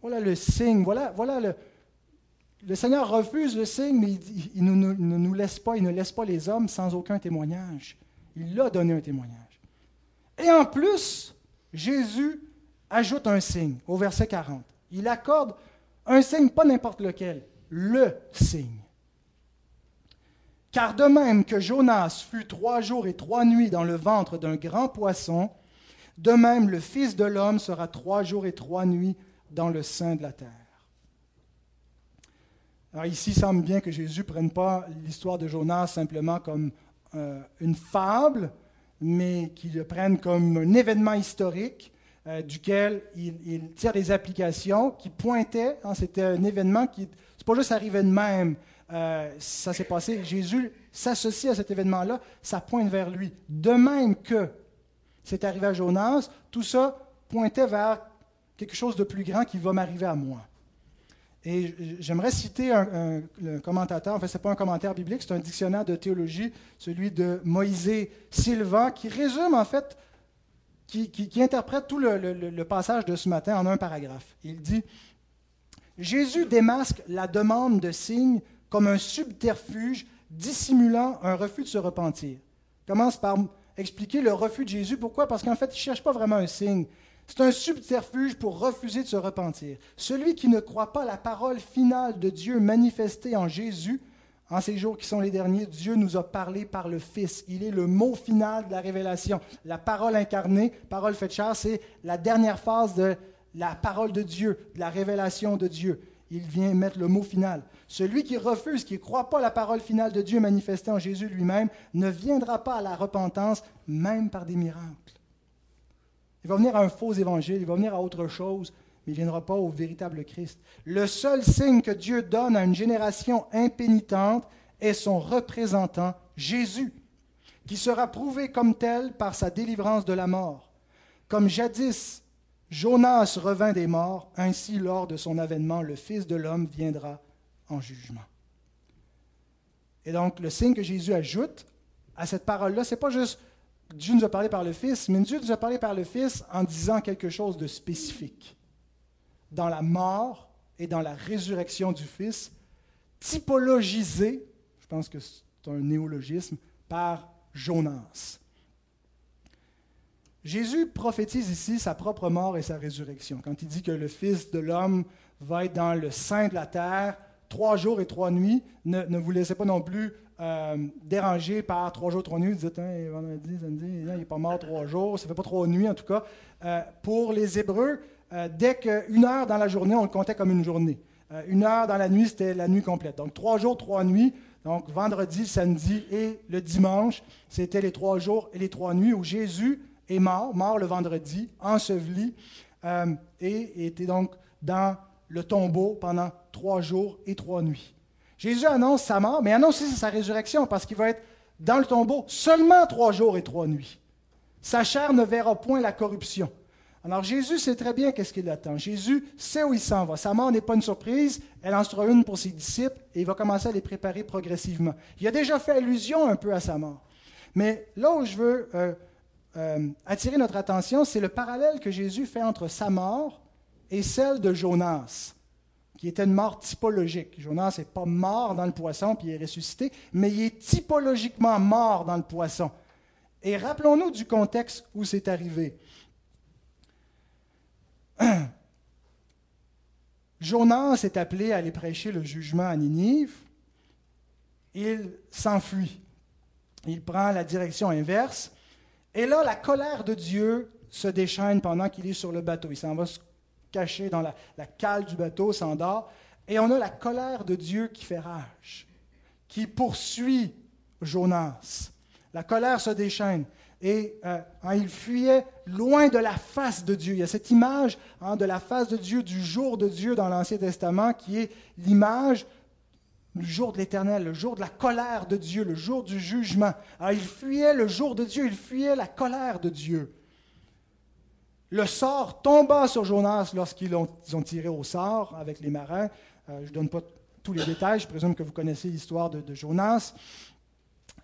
Voilà le signe, voilà, voilà le, le Seigneur refuse le signe, mais il, ne, nous laisse pas, il ne laisse pas les hommes sans aucun témoignage. Il a donné un témoignage. Et en plus, Jésus ajoute un signe au verset 40. Il accorde un signe, pas n'importe lequel, le signe. Car de même que Jonas fut trois jours et trois nuits dans le ventre d'un grand poisson, de même le Fils de l'homme sera trois jours et trois nuits dans le sein de la terre. Alors ici, il semble bien que Jésus ne prenne pas l'histoire de Jonas simplement comme euh, une fable, mais qu'il le prenne comme un événement historique euh, duquel il, tire des applications qui pointaient, hein, c'était un événement qui, c'est pas juste arrivé de même, euh, ça s'est passé, Jésus s'associe à cet événement-là, ça pointe vers lui. De même que c'est arrivé à Jonas, tout ça pointait vers quelque chose de plus grand qui va m'arriver à moi. Et j'aimerais citer un, commentateur, en fait, ce n'est pas un commentaire biblique, c'est un dictionnaire de théologie, celui de Moïse Sylvain, qui résume, en fait, qui, interprète tout le, le, passage de ce matin en un paragraphe. Il dit Jésus démasque la demande de signes comme un subterfuge dissimulant un refus de se repentir. commence par expliquer le refus de Jésus. Pourquoi? Parce qu'en fait, il ne cherche pas vraiment un signe. C'est un subterfuge pour refuser de se repentir. Celui qui ne croit pas la parole finale de Dieu manifestée en Jésus, en ces jours qui sont les derniers, Dieu nous a parlé par le Fils. Il est le mot final de la révélation. La parole incarnée, parole faite chair, c'est la dernière phase de la parole de Dieu, de la révélation de Dieu. Il vient mettre le mot final. Celui qui refuse, qui ne croit pas la parole finale de Dieu manifestée en Jésus lui-même, ne viendra pas à la repentance, même par des miracles. Il va venir à un faux évangile, il va venir à autre chose, mais il ne viendra pas au véritable Christ. Le seul signe que Dieu donne à une génération impénitente est son représentant, Jésus, qui sera prouvé comme tel par sa délivrance de la mort. Comme jadis Jonas revint des morts, ainsi lors de son avènement, le Fils de l'homme viendra en jugement. Et donc, le signe que Jésus ajoute à cette parole-là, ce n'est pas juste Dieu nous a parlé par le Fils, mais Dieu nous a parlé par le Fils en disant quelque chose de spécifique. Dans la mort et dans la résurrection du Fils, typologisé, je pense que c'est un néologisme, par Jonas. Jésus prophétise ici sa propre mort et sa résurrection. Quand il dit que le Fils de l'homme va être dans le sein de la terre trois jours et trois nuits, ne, ne vous laissez pas non plus euh, dérangé par trois jours, trois nuits. Vous dites, hein, il n'est pas mort trois jours, ça ne fait pas trois nuits en tout cas. Euh, pour les Hébreux, euh, dès qu'une heure dans la journée, on le comptait comme une journée. une heure dans la nuit, c'était la nuit complète. Donc trois jours, trois nuits. Donc vendredi, samedi et le dimanche, c'était les trois jours et les trois nuits où Jésus est mort, mort le vendredi, enseveli, et était donc dans le tombeau pendant trois jours et trois nuits. Jésus annonce sa mort, mais annonce aussi sa résurrection parce qu'il va être dans le tombeau seulement trois jours et trois nuits. Sa chair ne verra point la corruption. Alors Jésus sait très bien qu'est-ce qu'il attend. Jésus sait où il s'en va. Sa mort n'est pas une surprise, elle en sera une pour ses disciples et il va commencer à les préparer progressivement. Il a déjà fait allusion un peu à sa mort. Mais là où je veux euh, euh, attirer notre attention, c'est le parallèle que Jésus fait entre sa mort et celle de Jonas qui était une mort typologique. Jonas n'est pas mort dans le poisson puis il est ressuscité, mais il est typologiquement mort dans le poisson. Et rappelons-nous du contexte où c'est arrivé. [CLEARS THROAT] Jonas est appelé à aller prêcher le jugement à Ninive. Il s'enfuit. Il prend la direction inverse. Et là, la colère de Dieu se déchaîne pendant qu'il est sur le bateau. Il s'en va caché dans la, cale du bateau, s'endort. Et on a la colère de Dieu qui fait rage, qui poursuit Jonas. La colère se déchaîne. Et euh, hein, il fuyait loin de la face de Dieu. Il y a cette image hein, de la face de Dieu, du jour de Dieu dans l'Ancien Testament, qui est l'image du jour de l'Éternel, le jour de la colère de Dieu, le jour du jugement. Alors, il fuyait le jour de Dieu, il fuyait la colère de Dieu. Le sort tomba sur Jonas lorsqu'ils ont, tiré au sort avec les marins. Euh, je ne donne pas tous les détails, je présume que vous connaissez l'histoire de, Jonas.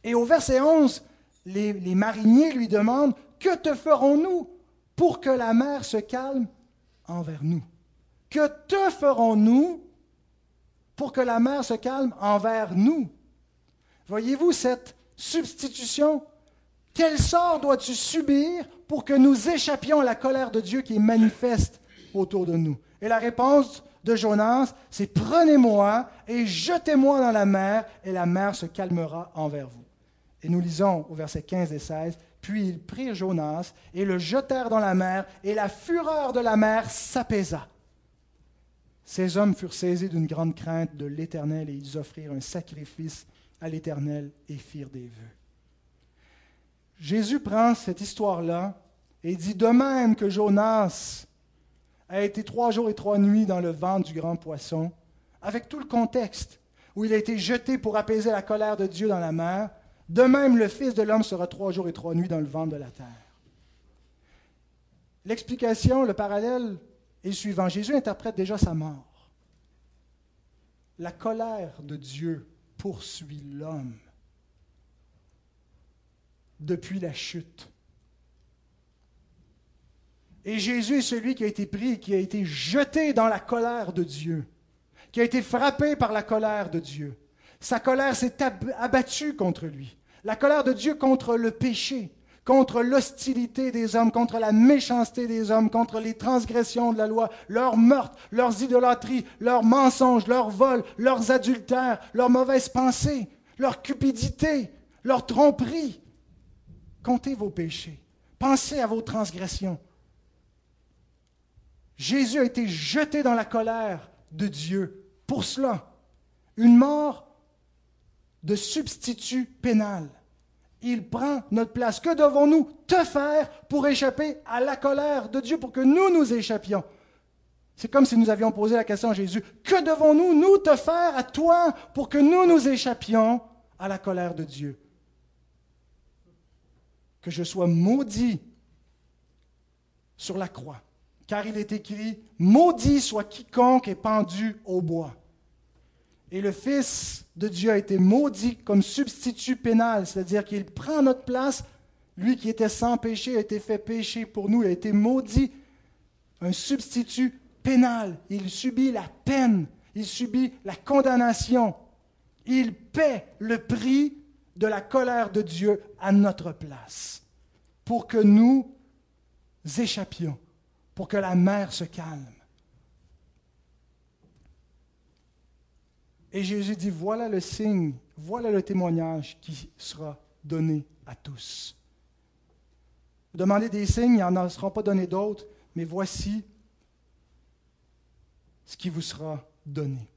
Et au verset 11, les, mariniers lui demandent, Que te ferons-nous pour que la mer se calme envers nous? Que te ferons-nous pour que la mer se calme envers nous? Voyez-vous cette substitution? Quel sort dois-tu subir pour que nous échappions à la colère de Dieu qui est manifeste autour de nous? Et la réponse de Jonas, c'est prenez-moi et jetez-moi dans la mer, et la mer se calmera envers vous. Et nous lisons au verset 15 et 16, puis ils prirent Jonas et le jetèrent dans la mer, et la fureur de la mer s'apaisa. Ces hommes furent saisis d'une grande crainte de l'Éternel, et ils offrirent un sacrifice à l'Éternel et firent des vœux. Jésus prend cette histoire-là Et dit, de même que Jonas a été trois jours et trois nuits dans le ventre du grand poisson, avec tout le contexte, où il a été jeté pour apaiser la colère de Dieu dans la mer, de même le Fils de l'homme sera trois jours et trois nuits dans le ventre de la terre. L'explication, le parallèle est suivant. Jésus interprète déjà sa mort. La colère de Dieu poursuit l'homme depuis la chute. Et Jésus est celui qui a été pris, qui a été jeté dans la colère de Dieu, qui a été frappé par la colère de Dieu. Sa colère s'est abattue contre lui. La colère de Dieu contre le péché, contre l'hostilité des hommes, contre la méchanceté des hommes, contre les transgressions de la loi, leurs meurtres, leurs idolâtries, leurs mensonges, leurs vols, leurs adultères, leurs mauvaises pensées, leur cupidité, leur tromperie. Comptez vos péchés. Pensez à vos transgressions. Jésus a été jeté dans la colère de Dieu pour cela. Une mort de substitut pénal. Il prend notre place. Que devons-nous te faire pour échapper à la colère de Dieu, pour que nous nous échappions? C'est comme si nous avions posé la question à Jésus. Que devons-nous, nous, te faire à toi pour que nous nous échappions à la colère de Dieu? Que je sois maudit sur la croix car il est écrit, Maudit soit quiconque est pendu au bois. Et le Fils de Dieu a été maudit comme substitut pénal, c'est-à-dire qu'il prend notre place. Lui qui était sans péché a été fait péché pour nous, a été maudit, un substitut pénal. Il subit la peine, il subit la condamnation. Il paie le prix de la colère de Dieu à notre place pour que nous échappions pour que la mer se calme. Et Jésus dit, voilà le signe, voilà le témoignage qui sera donné à tous. Demandez des signes, il n'en seront pas donnés d'autres, mais voici ce qui vous sera donné.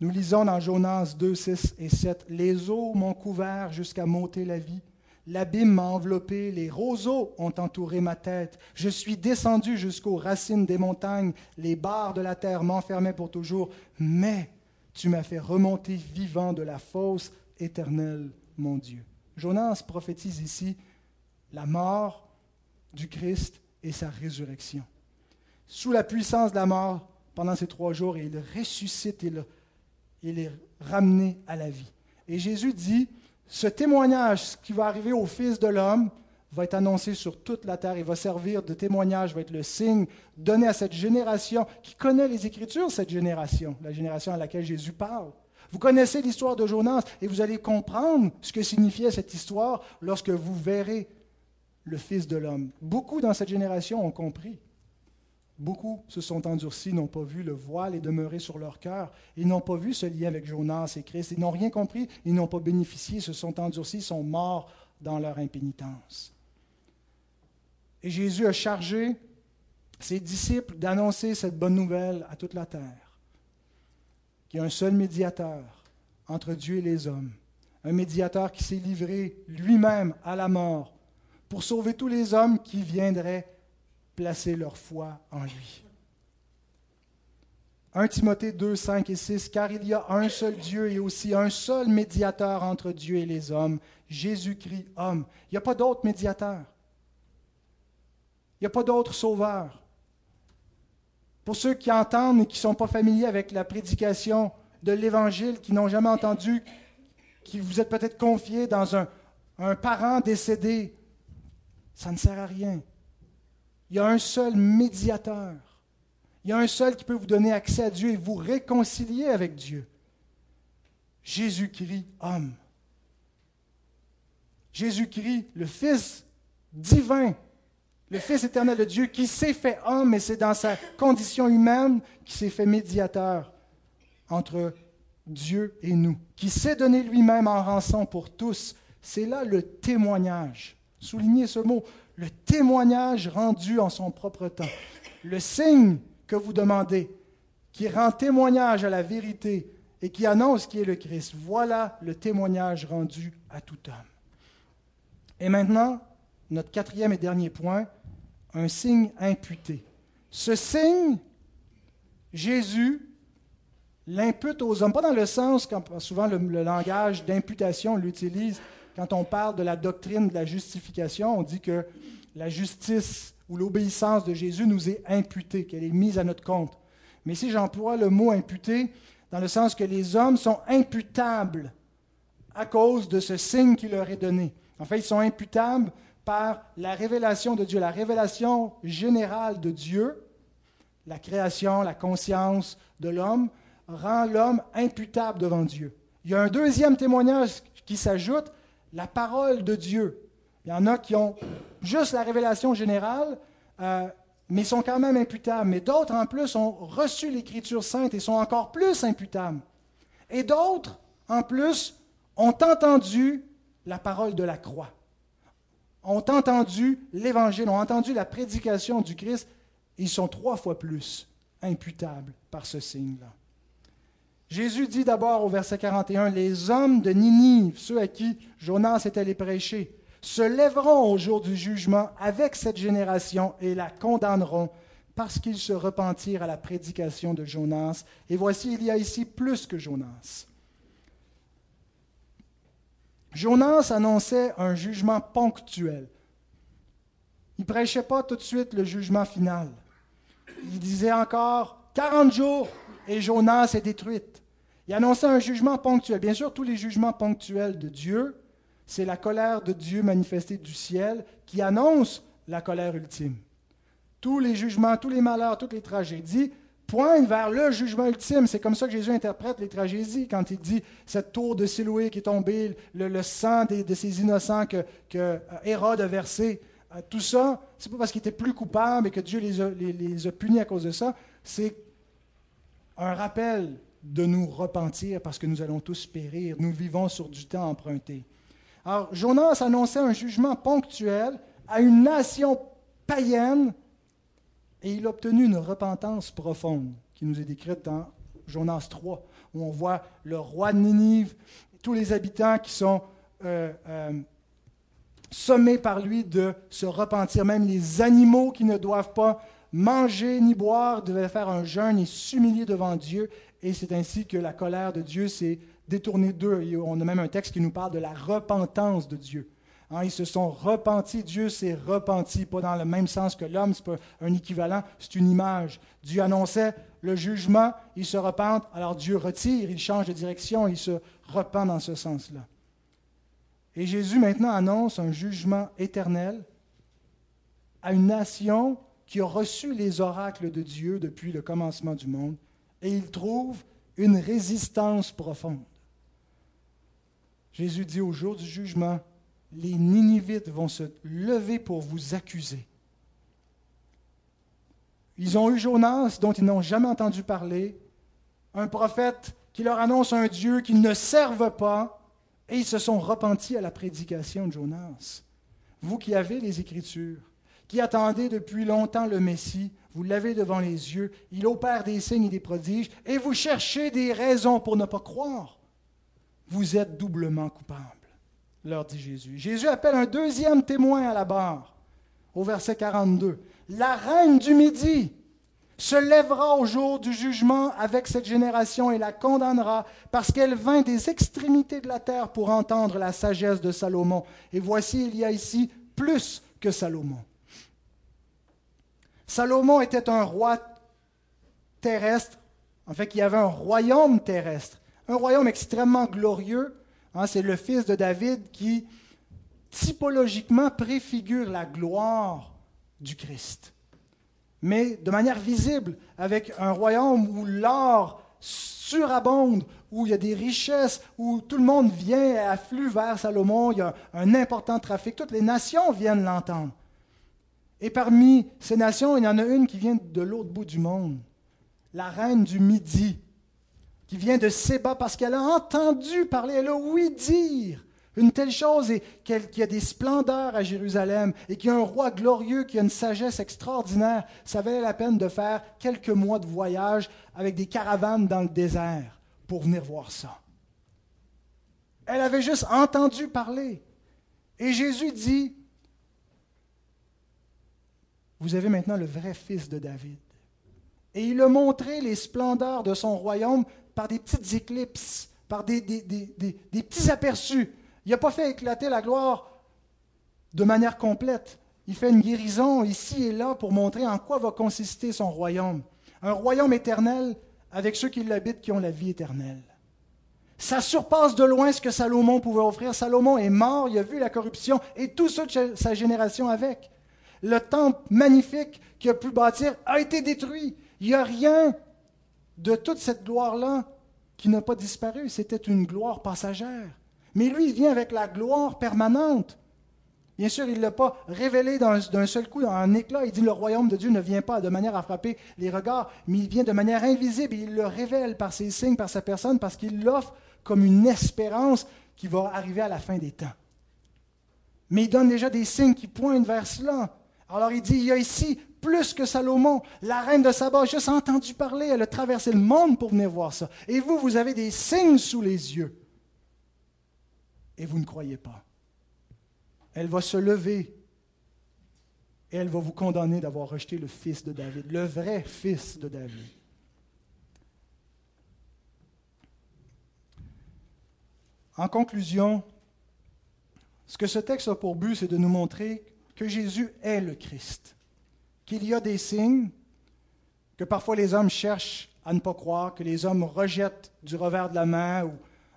Nous lisons dans Jonas 2, 6 et 7, Les eaux m'ont couvert jusqu'à monter la vie. L'abîme m'a enveloppé, les roseaux ont entouré ma tête. Je suis descendu jusqu'aux racines des montagnes, les barres de la terre m'enfermaient pour toujours. Mais tu m'as fait remonter vivant de la fosse éternelle, mon Dieu. Jonas prophétise ici la mort du Christ et sa résurrection. Sous la puissance de la mort, pendant ces trois jours, il ressuscite et il est ramené à la vie. Et Jésus dit, ce témoignage qui va arriver au Fils de l'homme va être annoncé sur toute la terre. Il va servir de témoignage, va être le signe donné à cette génération qui connaît les Écritures, cette génération, la génération à laquelle Jésus parle. Vous connaissez l'histoire de Jonas et vous allez comprendre ce que signifiait cette histoire lorsque vous verrez le Fils de l'homme. Beaucoup dans cette génération ont compris. Beaucoup se sont endurcis, n'ont pas vu le voile et demeurer sur leur cœur. Ils n'ont pas vu ce lien avec Jonas et Christ. Ils n'ont rien compris. Ils n'ont pas bénéficié, se sont endurcis, sont morts dans leur impénitence. Et Jésus a chargé ses disciples d'annoncer cette bonne nouvelle à toute la terre. Qu'il y a un seul médiateur entre Dieu et les hommes. Un médiateur qui s'est livré lui-même à la mort pour sauver tous les hommes qui viendraient placer leur foi en lui. 1 Timothée 2, 5 et 6, car il y a un seul Dieu et aussi un seul médiateur entre Dieu et les hommes, Jésus-Christ, homme. Il n'y a pas d'autre médiateur. Il n'y a pas d'autre sauveur. Pour ceux qui entendent et qui ne sont pas familiers avec la prédication de l'Évangile, qui n'ont jamais entendu, qui vous êtes peut-être confiés dans un, un parent décédé, ça ne sert à rien. Il y a un seul médiateur. Il y a un seul qui peut vous donner accès à Dieu et vous réconcilier avec Dieu. Jésus-Christ, homme. Jésus-Christ, le Fils divin, le Fils éternel de Dieu, qui s'est fait homme, et c'est dans sa condition humaine qui s'est fait médiateur entre Dieu et nous, qui s'est donné lui-même en rançon pour tous. C'est là le témoignage. Soulignez ce mot, le témoignage rendu en son propre temps, le signe que vous demandez, qui rend témoignage à la vérité et qui annonce qui est le Christ. Voilà le témoignage rendu à tout homme. Et maintenant, notre quatrième et dernier point, un signe imputé. Ce signe, Jésus l'impute aux hommes, pas dans le sens, quand souvent le, langage d'imputation l'utilise quand on parle de la doctrine de la justification, on dit que la justice ou l'obéissance de Jésus nous est imputée, qu'elle est mise à notre compte. Mais si j'emploie le mot imputé, dans le sens que les hommes sont imputables à cause de ce signe qui leur est donné. En fait, ils sont imputables par la révélation de Dieu, la révélation générale de Dieu, la création, la conscience de l'homme, rend l'homme imputable devant Dieu. Il y a un deuxième témoignage qui s'ajoute, la parole de Dieu. Il y en a qui ont juste la révélation générale, euh, mais sont quand même imputables. Mais d'autres, en plus, ont reçu l'Écriture sainte et sont encore plus imputables. Et d'autres, en plus, ont entendu la parole de la croix, ont entendu l'Évangile, ont entendu la prédication du Christ. Ils sont trois fois plus imputables par ce signe-là. Jésus dit d'abord au verset 41, Les hommes de Ninive, ceux à qui Jonas était allé prêcher, se lèveront au jour du jugement avec cette génération et la condamneront parce qu'ils se repentirent à la prédication de Jonas. Et voici, il y a ici plus que Jonas. Jonas annonçait un jugement ponctuel. Il ne prêchait pas tout de suite le jugement final. Il disait encore 40 jours et Jonas est détruite. Il annonçait un jugement ponctuel. Bien sûr, tous les jugements ponctuels de Dieu, c'est la colère de Dieu manifestée du ciel qui annonce la colère ultime. Tous les jugements, tous les malheurs, toutes les tragédies pointent vers le jugement ultime. C'est comme ça que Jésus interprète les tragédies quand il dit cette tour de Siloué qui est tombée, le, sang de ces innocents que, que Hérode a versé. Euh, tout ça, c'est pas parce qu'ils étaient plus coupables et que Dieu les a, les a punis à cause de ça. C'est un rappel de nous repentir parce que nous allons tous périr. Nous vivons sur du temps emprunté. Alors, Jonas annonçait un jugement ponctuel à une nation païenne et il a obtenu une repentance profonde qui nous est décrite dans Jonas 3, où on voit le roi de Ninive, tous les habitants qui sont euh, euh, sommés par lui de se repentir, même les animaux qui ne doivent pas manger ni boire devaient faire un jeûne et s'humilier devant Dieu et c'est ainsi que la colère de Dieu s'est détournée d'eux. On a même un texte qui nous parle de la repentance de Dieu. Hein, ils se sont repentis, Dieu s'est repenti, pas dans le même sens que l'homme, ce n'est pas un équivalent, c'est une image. Dieu annonçait le jugement, ils se repentent, alors Dieu retire, il change de direction, il se repent dans ce sens-là. Et Jésus maintenant annonce un jugement éternel à une nation qui a reçu les oracles de Dieu depuis le commencement du monde et il trouve une résistance profonde. Jésus dit au jour du jugement, les Ninivites vont se lever pour vous accuser. Ils ont eu Jonas, dont ils n'ont jamais entendu parler, un prophète qui leur annonce un Dieu qu'ils ne servent pas, et ils se sont repentis à la prédication de Jonas. Vous qui avez les Écritures, qui attendez depuis longtemps le Messie, vous l'avez devant les yeux, il opère des signes et des prodiges, et vous cherchez des raisons pour ne pas croire. Vous êtes doublement coupables, leur dit Jésus. Jésus appelle un deuxième témoin à la barre, au verset 42. La reine du Midi se lèvera au jour du jugement avec cette génération et la condamnera, parce qu'elle vint des extrémités de la terre pour entendre la sagesse de Salomon. Et voici, il y a ici plus que Salomon. Salomon était un roi terrestre, en fait, il y avait un royaume terrestre, un royaume extrêmement glorieux. Hein, c'est le fils de David qui, typologiquement, préfigure la gloire du Christ. Mais de manière visible, avec un royaume où l'or surabonde, où il y a des richesses, où tout le monde vient et afflue vers Salomon, il y a un important trafic, toutes les nations viennent l'entendre. Et parmi ces nations, il y en a une qui vient de l'autre bout du monde, la reine du Midi, qui vient de Séba parce qu'elle a entendu parler, elle a ouï dire une telle chose et qu'il y a des splendeurs à Jérusalem et qu'il y a un roi glorieux qui a une sagesse extraordinaire. Ça valait la peine de faire quelques mois de voyage avec des caravanes dans le désert pour venir voir ça. Elle avait juste entendu parler. Et Jésus dit, vous avez maintenant le vrai fils de David. Et il a montré les splendeurs de son royaume par des petites éclipses, par des, petits aperçus. Il n'a pas fait éclater la gloire de manière complète. Il fait une guérison ici et là pour montrer en quoi va consister son royaume. Un royaume éternel avec ceux qui l'habitent qui ont la vie éternelle. Ça surpasse de loin ce que Salomon pouvait offrir. Salomon est mort, il a vu la corruption et tout ceux de sa génération avec. Le temple magnifique qu'il a pu bâtir a été détruit. Il n'y a rien de toute cette gloire-là qui n'a pas disparu. C'était une gloire passagère. Mais lui, il vient avec la gloire permanente. Bien sûr, il ne l'a pas révélé d'un seul coup, en éclat. Il dit le royaume de Dieu ne vient pas de manière à frapper les regards, mais il vient de manière invisible. il le révèle par ses signes, par sa personne, parce qu'il l'offre comme une espérance qui va arriver à la fin des temps. Mais il donne déjà des signes qui pointent vers cela. Alors il dit, il y a ici plus que Salomon. La reine de Saba juste entendu parler, elle a traversé le monde pour venir voir ça. Et vous, vous avez des signes sous les yeux. Et vous ne croyez pas. Elle va se lever et elle va vous condamner d'avoir rejeté le fils de David, le vrai fils de David. En conclusion, ce que ce texte a pour but, c'est de nous montrer que Jésus est le Christ qu'il y a des signes que parfois les hommes cherchent à ne pas croire, que les hommes rejettent du revers de la main ou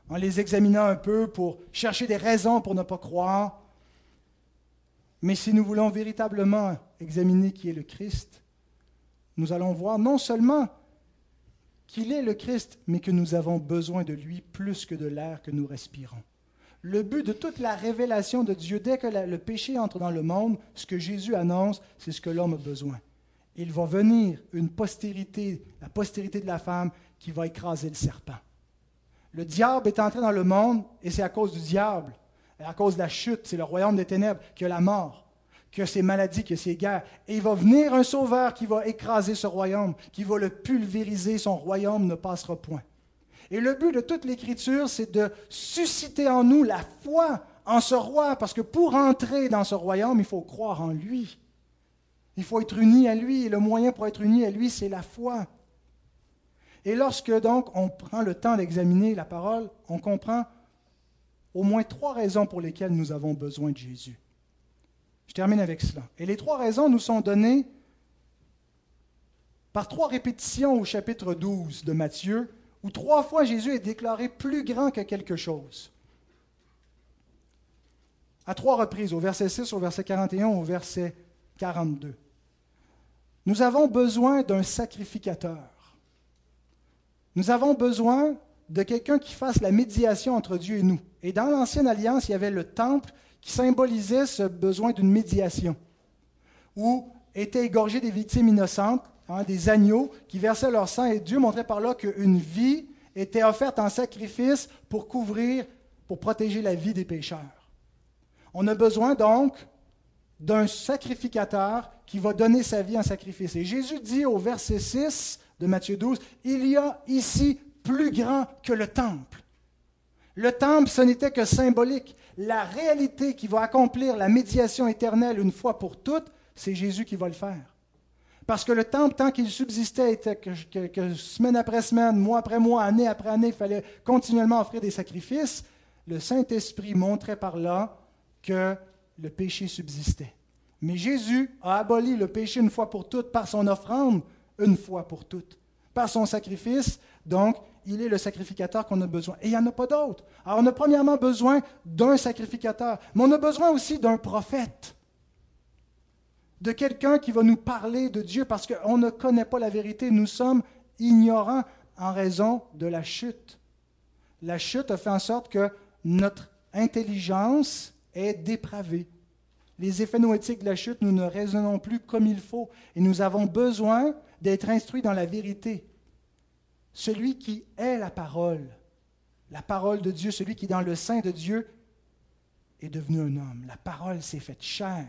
en les examinant un peu pour chercher des raisons pour ne pas croire. Mais si nous voulons véritablement examiner qui est le Christ, nous allons voir non seulement qu'il est le Christ, mais que nous avons besoin de lui plus que de l'air que nous respirons. Le but de toute la révélation de Dieu, dès que le péché entre dans le monde, ce que Jésus annonce, c'est ce que l'homme a besoin. Il va venir une postérité, la postérité de la femme, qui va écraser le serpent. Le diable est entré dans le monde et c'est à cause du diable, à cause de la chute, c'est le royaume des ténèbres, qui a la mort, qui a ces maladies, qui a ces guerres. Et il va venir un sauveur qui va écraser ce royaume, qui va le pulvériser, son royaume ne passera point. Et le but de toute l'Écriture, c'est de susciter en nous la foi en ce roi, parce que pour entrer dans ce royaume, il faut croire en lui. Il faut être uni à lui, et le moyen pour être uni à lui, c'est la foi. Et lorsque donc on prend le temps d'examiner la parole, on comprend au moins trois raisons pour lesquelles nous avons besoin de Jésus. Je termine avec cela. Et les trois raisons nous sont données par trois répétitions au chapitre 12 de Matthieu, où trois fois Jésus est déclaré plus grand que quelque chose. À trois reprises, au verset 6, au verset 41, au verset 42. Nous avons besoin d'un sacrificateur. Nous avons besoin de quelqu'un qui fasse la médiation entre Dieu et nous. Et dans l'Ancienne Alliance, il y avait le temple qui symbolisait ce besoin d'une médiation, où étaient égorgées des victimes innocentes Hein, des agneaux qui versaient leur sang, et Dieu montrait par là qu'une vie était offerte en sacrifice pour couvrir, pour protéger la vie des pécheurs. On a besoin donc d'un sacrificateur qui va donner sa vie en sacrifice. Et Jésus dit au verset 6 de Matthieu 12, Il y a ici plus grand que le temple. Le temple, ce n'était que symbolique. La réalité qui va accomplir la médiation éternelle une fois pour toutes, c'est Jésus qui va le faire. Parce que le temple, tant qu'il subsistait, était que, semaine après semaine, mois après mois, année après année, il fallait continuellement offrir des sacrifices. Le Saint-Esprit montrait par là que le péché subsistait. Mais Jésus a aboli le péché une fois pour toutes par son offrande, une fois pour toutes, par son sacrifice. Donc, il est le sacrificateur qu'on a besoin. Et il n'y en a pas d'autre. Alors, on a premièrement besoin d'un sacrificateur, mais on a besoin aussi d'un prophète de quelqu'un qui va nous parler de Dieu parce qu'on ne connaît pas la vérité. Nous sommes ignorants en raison de la chute. La chute a fait en sorte que notre intelligence est dépravée. Les effets noétiques de la chute, nous ne raisonnons plus comme il faut et nous avons besoin d'être instruits dans la vérité. Celui qui est la parole, la parole de Dieu, celui qui est dans le sein de Dieu, est devenu un homme. La parole s'est faite chair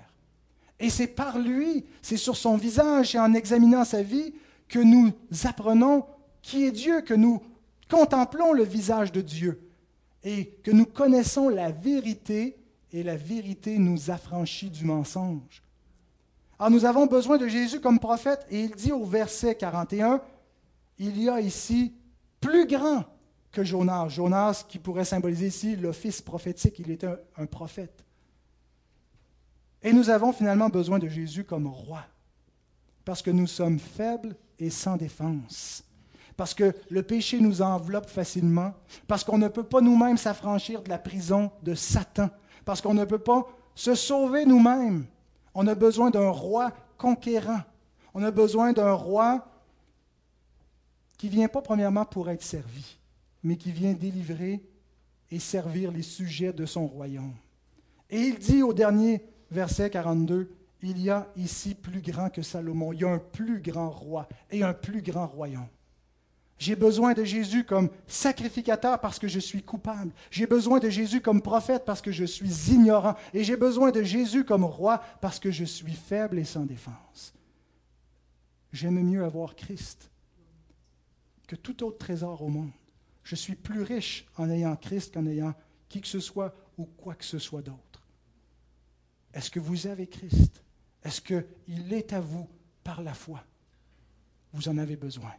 et c'est par lui, c'est sur son visage et en examinant sa vie que nous apprenons qui est Dieu, que nous contemplons le visage de Dieu et que nous connaissons la vérité et la vérité nous affranchit du mensonge. Alors nous avons besoin de Jésus comme prophète et il dit au verset 41, il y a ici plus grand que Jonas. Jonas qui pourrait symboliser ici l'office prophétique, il était un, prophète. Et nous avons finalement besoin de Jésus comme roi, parce que nous sommes faibles et sans défense, parce que le péché nous enveloppe facilement, parce qu'on ne peut pas nous-mêmes s'affranchir de la prison de Satan, parce qu'on ne peut pas se sauver nous-mêmes. On a besoin d'un roi conquérant. On a besoin d'un roi qui vient pas premièrement pour être servi, mais qui vient délivrer et servir les sujets de son royaume. Et il dit au dernier verset 42, il y a ici plus grand que Salomon, il y a un plus grand roi et un plus grand royaume. J'ai besoin de Jésus comme sacrificateur parce que je suis coupable. J'ai besoin de Jésus comme prophète parce que je suis ignorant. Et j'ai besoin de Jésus comme roi parce que je suis faible et sans défense. J'aime mieux avoir Christ que tout autre trésor au monde. Je suis plus riche en ayant Christ qu'en ayant qui que ce soit ou quoi que ce soit d'autre. Est-ce que vous avez Christ? Est-ce qu'il est à vous par la foi? Vous en avez besoin.